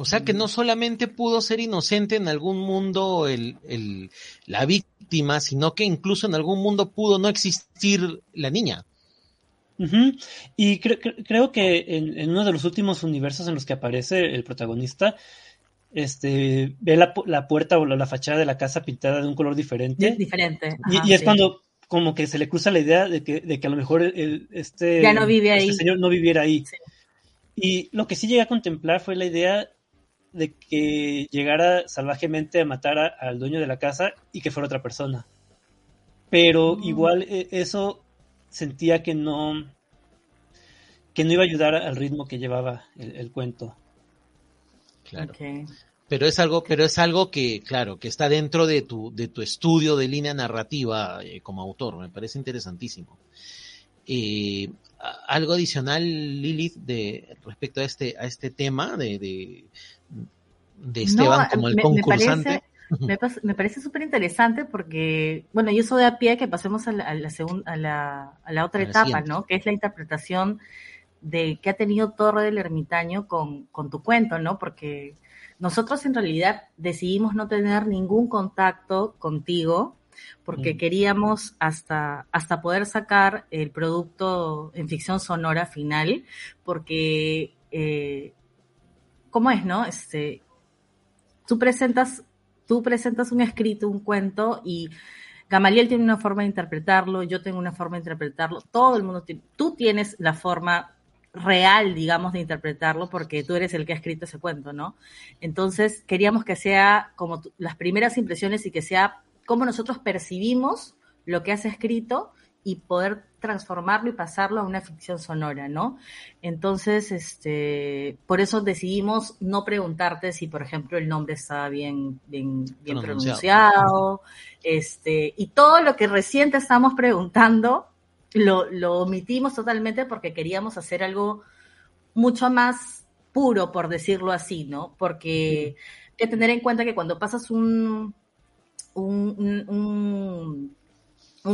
O sea que no solamente pudo ser inocente en algún mundo el, el, la víctima, sino que incluso en algún mundo pudo no existir la niña. Y creo que en, uno de los últimos universos en los que aparece el protagonista, este, ve la, la, puerta o la fachada de la casa pintada de un color diferente. diferente. y, es cuando como que se le cruza la idea de que, de que a lo mejor el, este, ya no vive este ahí. señor no viviera ahí. Y lo que sí llegué a contemplar fue la idea de que llegara salvajemente a matar al dueño de la casa y que fuera otra persona. Pero mm. igual eh, eso sentía que no que no iba a ayudar al ritmo que llevaba el, cuento. Claro. Pero es algo, pero es algo que, claro, que está dentro de tu, de tu estudio de línea narrativa eh, como autor. Me parece interesantísimo. Eh, algo adicional, Lilith, de respecto a este, a este tema de, de, Esteban como el concursante. Me parece, súper interesante porque, bueno, yo soy de a pie que pasemos a la, a la, a la, otra etapa, ¿no? Que es la interpretación de que ha tenido Torre del Ermitaño con, con tu cuento, ¿no? Porque nosotros en realidad decidimos no tener ningún contacto contigo porque queríamos hasta, hasta poder sacar el producto en ficción sonora final, porque, eh, ¿cómo es, no? Este, tú presentas, tú presentas un escrito, un cuento y Gamaliel tiene una forma de interpretarlo, yo tengo una forma de interpretarlo, todo el mundo tiene, tú tienes la forma real, digamos, de interpretarlo, porque tú eres el que ha escrito ese cuento, ¿no? Entonces, queríamos que sea como las primeras impresiones y que sea cómo nosotros percibimos lo que has escrito y poder transformarlo y pasarlo a una ficción sonora, ¿no? Entonces, este, por eso decidimos no preguntarte si, por ejemplo, el nombre estaba bien, bien, bien pronunciado, este, y todo lo que recién te estamos preguntando, lo, lo omitimos totalmente porque queríamos hacer algo mucho más puro, por decirlo así, ¿no? Porque hay que tener en cuenta que cuando pasas un, un, un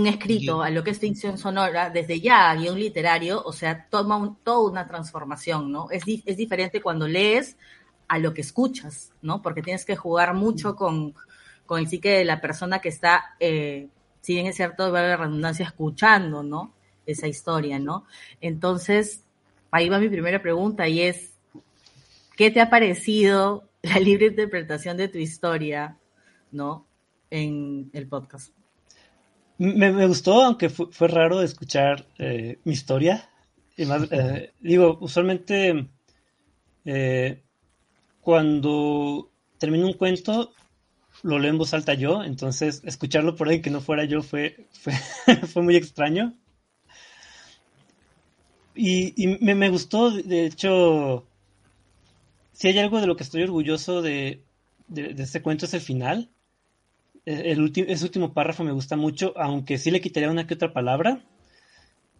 escrito a lo que es ficción sonora, desde ya a guion literario, o sea, toma toda una transformación, ¿no? Es, es diferente cuando lees a lo que escuchas, ¿no? Porque tienes que jugar mucho con, con el psique de la persona que está, eh, si bien es cierto, va a haber redundancia, escuchando, ¿no? Esa historia, ¿no? Entonces, ahí va mi primera pregunta y es, ¿qué te ha parecido la libre interpretación de tu historia, ¿no? En el podcast. Me, gustó, aunque fue, raro escuchar eh, mi historia. Y más, eh, digo, usualmente eh, cuando termino un cuento, lo leo en voz alta yo, entonces escucharlo por ahí que no fuera yo fue, fue, muy extraño. Y, me, gustó, de hecho, si hay algo de lo que estoy orgulloso de, de este cuento es el final el último, ese último párrafo me gusta mucho, aunque sí le quitaría una que otra palabra,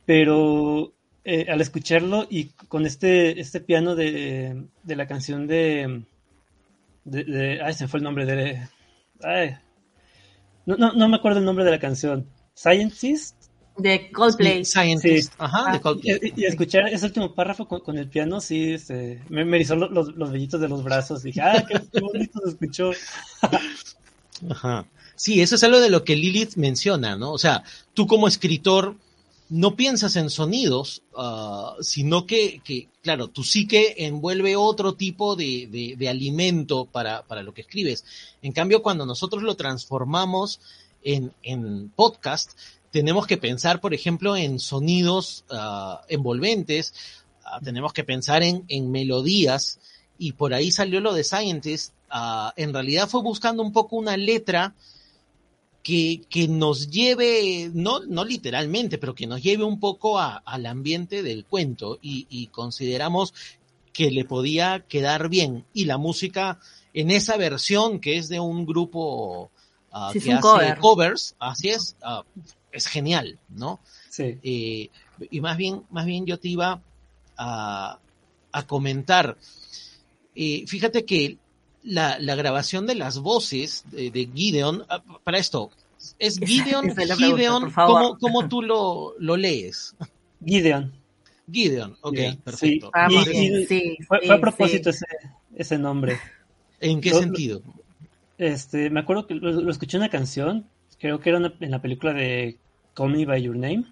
pero eh, al escucharlo y con este, este piano de, de la canción de, de, Ay, se fue el nombre de... Ay, no, no, no me acuerdo el nombre de la canción. Scientist. De Coldplay. Scientist. Ajá, de Coldplay. Y, escuchar ese último párrafo con, el piano, sí, este, me, me erizó los, los, vellitos de los brazos. Dije, ah, qué, qué bonito se escuchó. Ajá. Sí, eso es algo de lo que Lilith menciona, ¿no? O sea, tú como escritor no piensas en sonidos, uh, sino que, que, claro, tu psique envuelve otro tipo de, de, alimento para, para, lo que escribes. En cambio, cuando nosotros lo transformamos en, en podcast, tenemos que pensar, por ejemplo, en sonidos uh, envolventes, uh, tenemos que pensar en, en melodías, y por ahí salió lo de Scientist. en realidad fue buscando un poco una letra que, nos lleve, no, no literalmente, pero que nos lleve un poco al ambiente del cuento y, consideramos que le podía quedar bien. Y la música en esa versión que es de un grupo ah, que hace covers, así es, ah, es genial, ¿no? Sí. Eh, y más bien, más bien yo te iba a, comentar. Eh, fíjate que la, la, grabación de las voces de, Gideon, ah, para esto, ¿es Gideon, Gideon ¿cómo, tú lo, lo lees? Gideon. Gideon, ok, perfecto. Sí. fue, a propósito ese, ese, nombre. ¿En qué sentido? Este, me acuerdo que lo, escuché en una canción, creo que era en la película de Call Me By Your Name,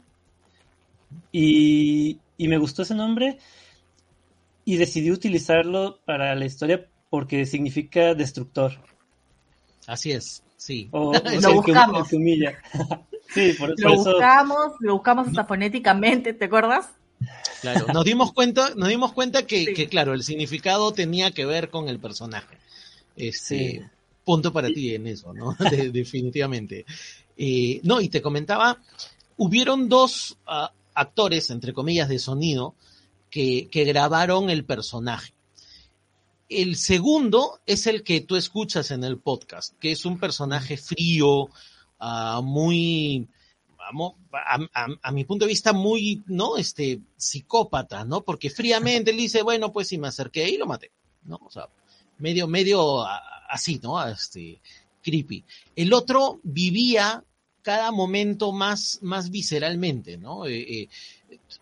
y, y me gustó ese nombre y decidí utilizarlo para la historia porque significa destructor. Así es, sí. O, lo buscamos. sí, por, lo buscamos, lo buscamos hasta fonéticamente, ¿te acuerdas? Claro, nos dimos cuenta, nos dimos cuenta que, que, claro, el significado tenía que ver con el personaje. Este, punto para ti en eso, ¿no? definitivamente. Eh, no, y te comentaba, hubieron dos uh, actores, entre comillas, de sonido, que, que grabaron el personaje. El segundo es el que tú escuchas en el podcast, que es un personaje frío, uh, muy, vamos, a, mi punto de vista, muy, ¿no? Este, psicópata, ¿no? Porque fríamente él dice, bueno, pues si me acerqué y lo maté, ¿no? O sea, medio, medio así, ¿no? Este, creepy. El otro vivía cada momento más, más visceralmente, ¿no? Eh, eh,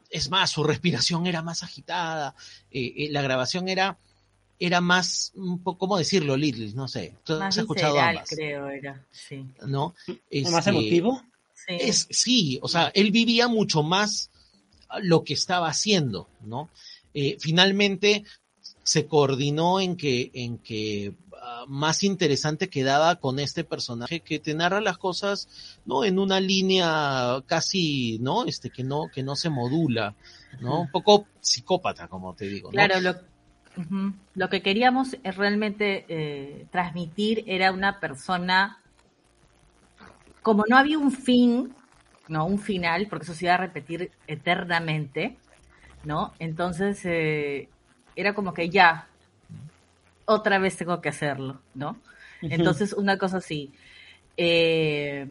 es más, su respiración era más agitada, eh la grabación era era más, un poco, ¿cómo decirlo, Little? No sé. más has escuchado visceral, creo, era, sí. ¿No? ¿Más este, emotivo? Sí. Es, sí, o sea, él vivía mucho más lo que estaba haciendo, ¿no? Eh, finalmente se coordinó en que, en que uh, más interesante quedaba con este personaje que te narra las cosas, ¿no? En una línea casi, ¿no? Este, que no, que no se modula, ¿no? Un poco psicópata, como te digo. ¿no? Claro, lo, lo que queríamos realmente eh, transmitir era una persona, como no había un fin, no un final, porque eso se iba a repetir eternamente, ¿no? Entonces eh, era como que ya, otra vez tengo que hacerlo, ¿no? Entonces una cosa así. Eh,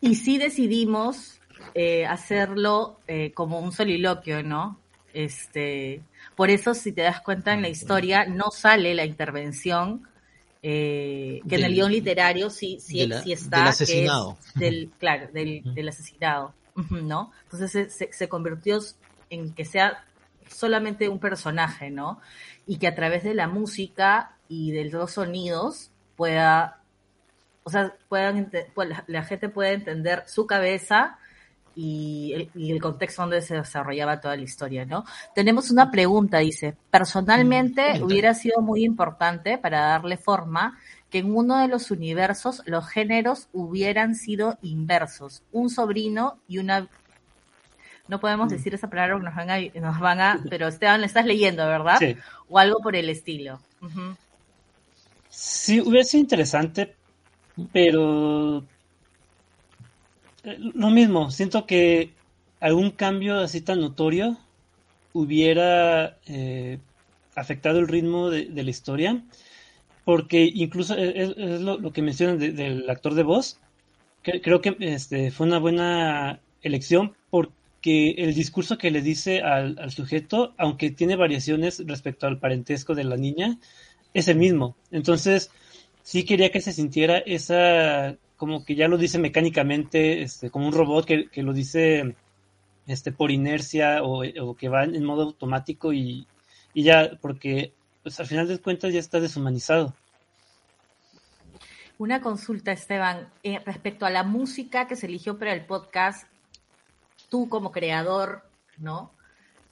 y sí decidimos hacerlo como un soliloquio, ¿no? Este, por eso, si te das cuenta en la historia, no sale la intervención eh, que en el guion literario sí, sí, sí está. Del asesinado. del, claro, del, del asesinado, ¿no? Entonces se, se convirtió en que sea solamente un personaje, ¿no? Y que a través de la música y de los sonidos pueda, o sea, puedan, la gente pueda entender su cabeza y el, contexto donde se desarrollaba toda la historia, ¿no? Tenemos una pregunta, dice, personalmente hubiera sido muy importante para darle forma que en uno de los universos los géneros hubieran sido inversos, un sobrino y una... No podemos mm. decir esa palabra, nos van a, nos van a pero Esteban, le estás leyendo, ¿verdad? Sí. O algo por el estilo. Sí, hubiera sido interesante, pero lo mismo, siento que algún cambio así tan notorio hubiera eh, afectado el ritmo de, la historia, porque incluso es, lo, que mencionan del actor de voz, que, creo que este, fue una buena elección porque el discurso que le dice al, al, sujeto, aunque tiene variaciones respecto al parentesco de la niña, es el mismo. Entonces, sí quería que se sintiera esa como que ya lo dice mecánicamente, este, como un robot que, lo dice este, por inercia o, que va en modo automático y, ya, porque pues al final de cuentas ya está deshumanizado. Una consulta, Esteban, eh, respecto a la música que se eligió para el podcast, tú como creador, ¿no?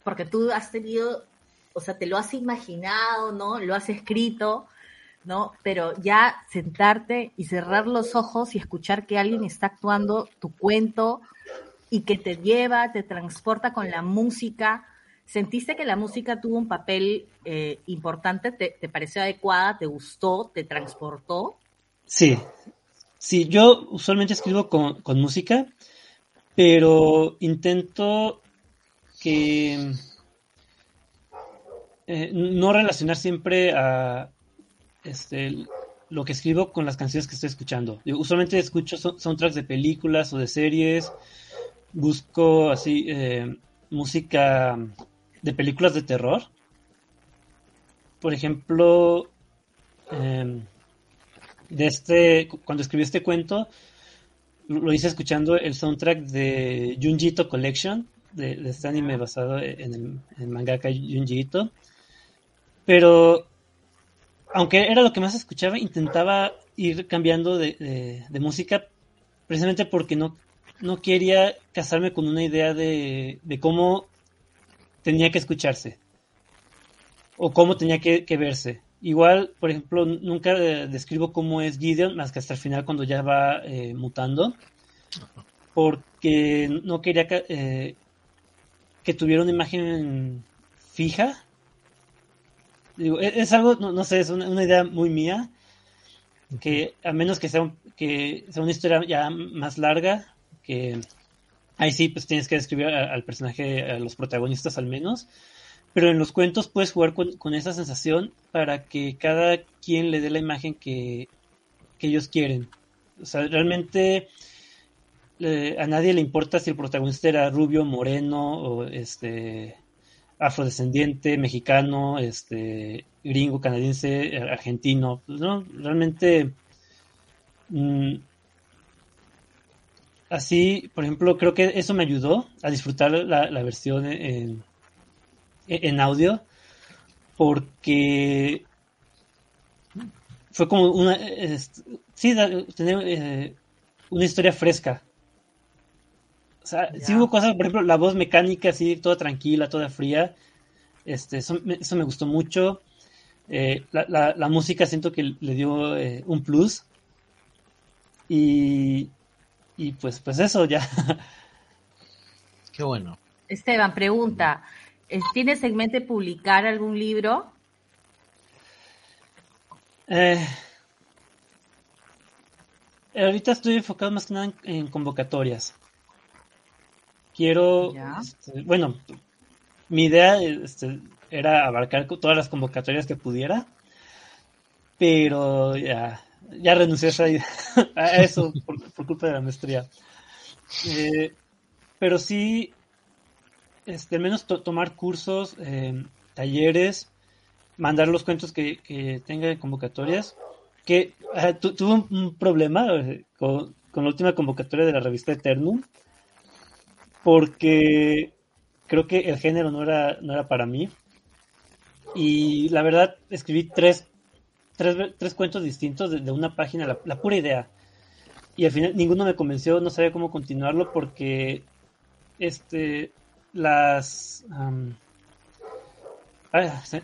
Porque tú has tenido, o sea, te lo has imaginado, ¿no? Lo has escrito, ¿no? Pero ya sentarte y cerrar los ojos y escuchar que alguien está actuando tu cuento y que te lleva, te transporta con la música. ¿Sentiste que la música tuvo un papel eh, importante? ¿Te, pareció adecuada? ¿Te gustó? ¿Te transportó? Sí, sí, yo usualmente escribo con, música, pero intento que eh, no relacionar siempre a, este, lo que escribo con las canciones que estoy escuchando. Yo usualmente escucho soundtracks de películas o de series, busco así eh, música de películas de terror. Por ejemplo, em, de este, cuando escribí este cuento, lo hice escuchando el soundtrack de Junjito Collection, de, este anime basado en el, en mangaka Junjito. Pero aunque era lo que más escuchaba, intentaba ir cambiando de, música precisamente porque no, no quería casarme con una idea de, cómo tenía que escucharse o cómo tenía que, verse. Igual, por ejemplo, nunca describo cómo es Gideon, más que hasta el final cuando ya va eh, mutando, porque no quería eh, que tuviera una imagen fija Digo, e-, es, algo, no, sé, es una, idea muy mía, que a menos que sea, que sea una historia ya más larga, que ahí sí, pues tienes que describir al personaje, a los protagonistas al menos, pero en los cuentos puedes jugar con, esa sensación para que cada quien le dé la imagen que, ellos quieren. O sea, realmente eh, a nadie le importa si el protagonista era rubio, moreno o este afrodescendiente, mexicano, este, gringo, canadiense, argentino, pues, ¿no? Realmente, mm, así, por ejemplo, creo que eso me ayudó a disfrutar la, versión en, en, audio, porque fue como una, sí, tener eh, una historia fresca, o sea, si hubo cosas, por ejemplo, la voz mecánica así, toda tranquila, toda fría. Este, eso, me gustó mucho. Eh, la, música siento que le dio eh, un plus. Y, y pues, pues eso ya. Qué bueno. Esteban, pregunta. Eh, ¿Tienes en mente publicar algún libro? ahorita estoy enfocado más que nada en convocatorias quiero, este, bueno, mi idea este, era abarcar todas las convocatorias que pudiera, pero ya, ya renuncié a, eso por, culpa de la maestría. Eh, pero sí, este, al menos tomar cursos, eh, talleres, mandar los cuentos que, que tenga convocatorias, que tuve un, problema eh, con, con, la última convocatoria de la revista Eternum, porque creo que el género no era, no era para mí. Y la verdad, escribí tres, tres, tres cuentos distintos de, una página, la, pura idea. Y al final ninguno me convenció, no sabía cómo continuarlo porque este las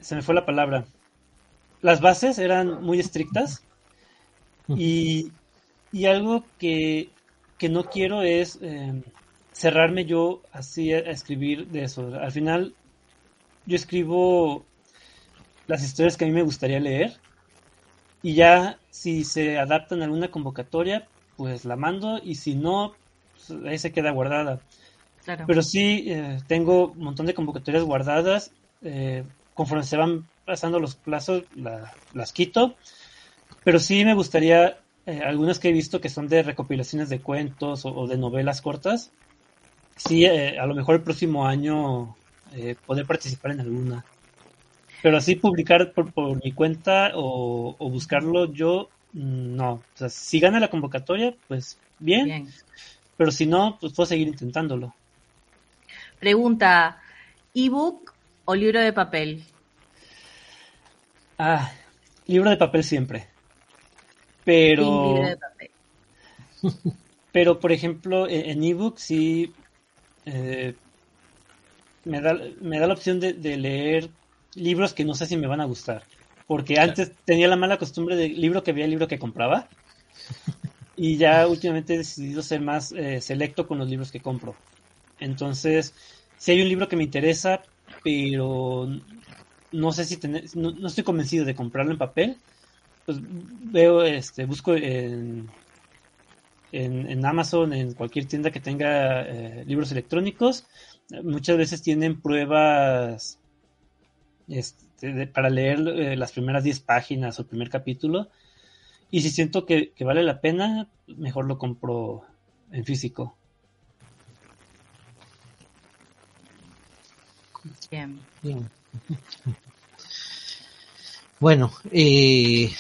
se, me fue la palabra. Las bases eran muy estrictas y, y algo que, que, no quiero es em, cerrarme yo así a, escribir de eso. Al final yo escribo las historias que a mí me gustaría leer y ya si se adaptan a alguna convocatoria, pues la mando y si no, pues, ahí se queda guardada. Pero sí, eh, tengo un montón de convocatorias guardadas. Eh, conforme se van pasando los plazos, las quito. Pero sí me gustaría, eh, algunas que he visto que son de recopilaciones de cuentos o, de novelas cortas. Sí, a lo mejor el próximo año poder participar en alguna. Pero así publicar por, mi cuenta o, buscarlo yo, mm, no. O sea, si gana la convocatoria, pues bien. bien. Pero si no, pues puedo seguir intentándolo. Pregunta, ¿ebook o libro de papel? Ah, libro de papel siempre. Pero... Libro de papel. Pero, por ejemplo, e-, en ebook sí eh, me, da, me da la opción de, leer libros que no sé si me van a gustar. Porque antes tenía la mala costumbre de libro que veía, libro que compraba. Y ya últimamente he decidido ser más eh, selecto con los libros que compro. Entonces, si hay un libro que me interesa, pero no sé si tener, no, estoy convencido de comprarlo en papel, pues veo, este, busco en, en, Amazon, en cualquier tienda que tenga eh, libros electrónicos. Muchas veces tienen pruebas este, para leer eh, las primeras 10 páginas o el primer capítulo. Y si siento que vale la pena, mejor lo compro en físico. Bien. Bueno, eh,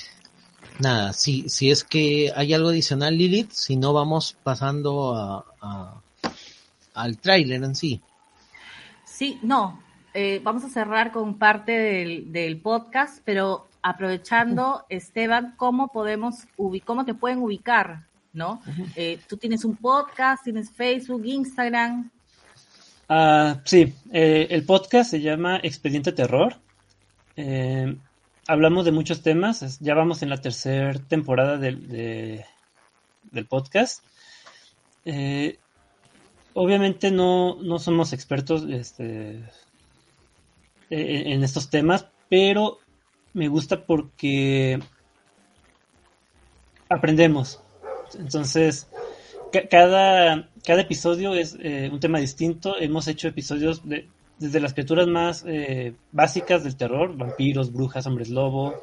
nada, si, si es que hay algo adicional, Lilith, si no vamos pasando a, al tráiler en sí. Sí, no, eh, vamos a cerrar con parte del, del podcast, pero aprovechando, Esteban, ¿cómo podemos cómo te pueden ubicar? ¿No? Eh, tú tienes un podcast, tienes Facebook, Instagram. Ah, sí, eh, el podcast se llama Expediente Terror. Hablamos de muchos temas, ya vamos en la tercera temporada del, del podcast. Eh, obviamente no, no, somos expertos este, e, en estos temas, pero me gusta porque aprendemos. Entonces, cada, cada episodio es eh, un tema distinto. Hemos hecho episodios desde las criaturas más eh, básicas del terror, vampiros, brujas, hombres lobo,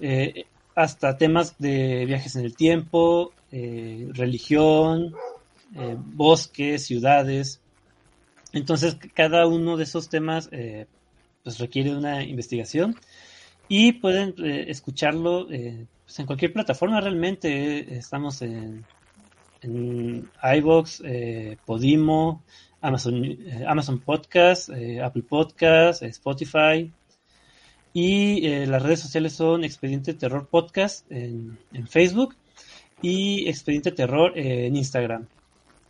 eh, hasta temas de viajes en el tiempo, religión, bosques, ciudades. Entonces, cada uno de esos temas pues requiere una investigación y pueden escucharlo pues en cualquier plataforma realmente. estamos en en iBox, eh, Podimo, Amazon, eh, Amazon Podcast, eh, Apple Podcast, Spotify. Y las redes sociales son Expediente Terror Podcast en, Facebook y Expediente Terror en Instagram.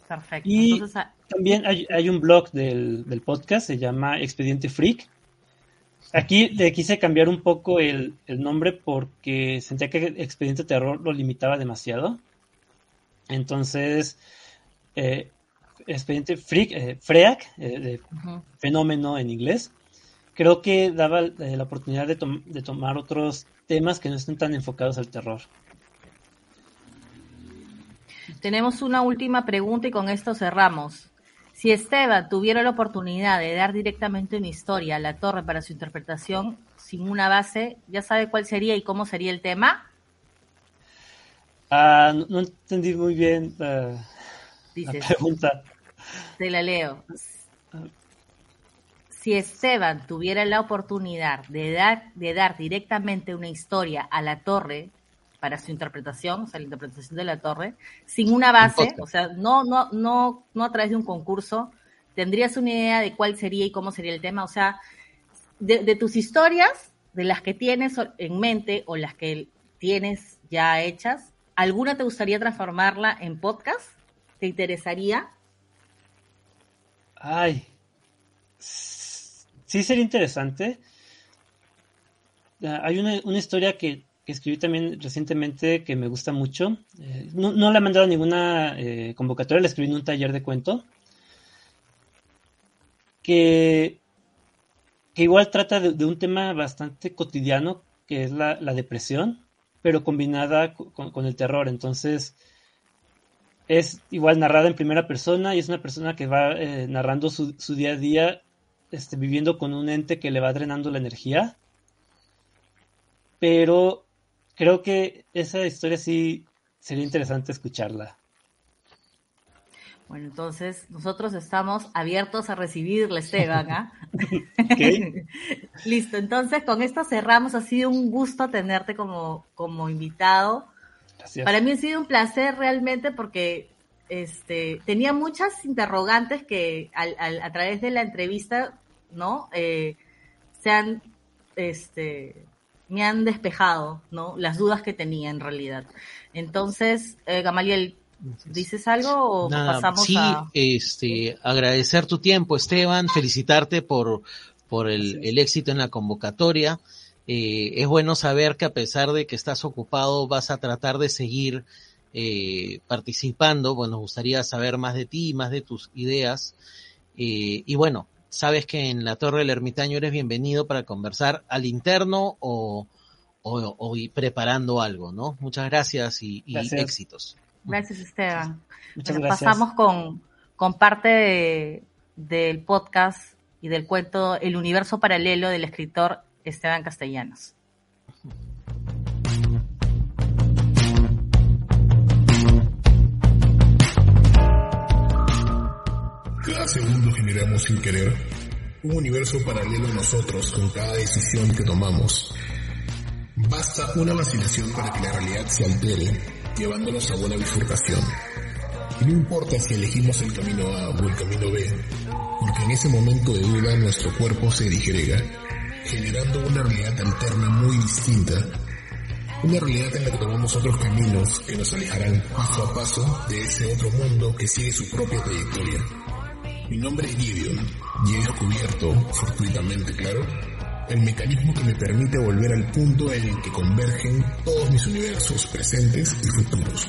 Perfecto. Y ah, también hay, un blog del, del, podcast, se llama Expediente Freak. Aquí le quise cambiar un poco el, el nombre porque sentía que Expediente Terror lo limitaba demasiado. Entonces, eh, expediente Freak, eh, FREAC, eh, fenómeno en inglés, creo que daba la oportunidad de, de, tomar otros temas que no estén tan enfocados al terror. Tenemos una última pregunta y con esto cerramos. Si Esteban tuviera la oportunidad de dar directamente una historia a la torre para su interpretación sin una base, ¿ya sabe cuál sería y cómo sería el tema? Ah, no, entendí muy bien la, pregunta. Te la leo. Si Esteban tuviera la oportunidad de dar, de dar directamente una historia a la torre para su interpretación, o sea, la interpretación de la torre, sin una base, o sea, no, no, no, no a través de un concurso, ¿tendrías una idea de cuál sería y cómo sería el tema? O sea, de, tus historias, de las que tienes en mente o las que tienes ya hechas, ¿alguna te gustaría transformarla en podcast? ¿Te interesaría? Ay, sí sería interesante. Hay una, una historia que que escribí también recientemente que me gusta mucho. Eh, no, no, le he mandado ninguna eh, convocatoria, la escribí en un taller de cuento. Que, que igual trata de, un tema bastante cotidiano, que es la, depresión, pero combinada con, el terror. Entonces, es igual narrada en primera persona y es una persona que va eh, narrando su, su, día a día, este, viviendo con un ente que le va drenando la energía. Pero creo que esa historia sí sería interesante escucharla. Bueno, entonces nosotros estamos abiertos a recibirle, Esteban. ¿ah? Listo, entonces con esto cerramos. Ha sido un gusto tenerte como, como invitado. Gracias. Para mí ha sido un placer realmente porque este, tenía muchas interrogantes que a través de la entrevista, ¿no? Eh, se han este, me han despejado, ¿no? Las dudas que tenía en realidad. Entonces, eh, Gamaliel, ¿dices algo o pasamos sí, este, agradecer tu tiempo, Esteban, felicitarte por, por el, éxito en la convocatoria. Eh, es bueno saber que a pesar de que estás ocupado, vas a tratar de seguir eh, participando. Bueno, nos gustaría saber más de ti, más de tus ideas. Eh, y bueno, sabes que en la Torre del Ermitaño eres bienvenido para conversar al interno o, o, preparando algo, ¿no? Muchas gracias y, éxitos. Gracias, Esteban. Muchas gracias. Pasamos con, con parte del podcast y del cuento El universo paralelo del escritor Esteban Castellanos. Cada segundo generamos sin querer un universo paralelo a nosotros con cada decisión que tomamos. Basta una vacilación para que la realidad se altere, llevándonos a una bifurcación. No importa si elegimos el camino A o el camino B, porque en ese momento de duda nuestro cuerpo se digrega, generando una realidad alterna muy distinta, una realidad en la que tomamos otros caminos que nos alejarán paso a paso de ese otro mundo que sigue su propia trayectoria. Mi nombre es Gideon y he descubierto, fortuitamente claro, el mecanismo que me permite volver al punto en el que convergen todos mis universos presentes y futuros.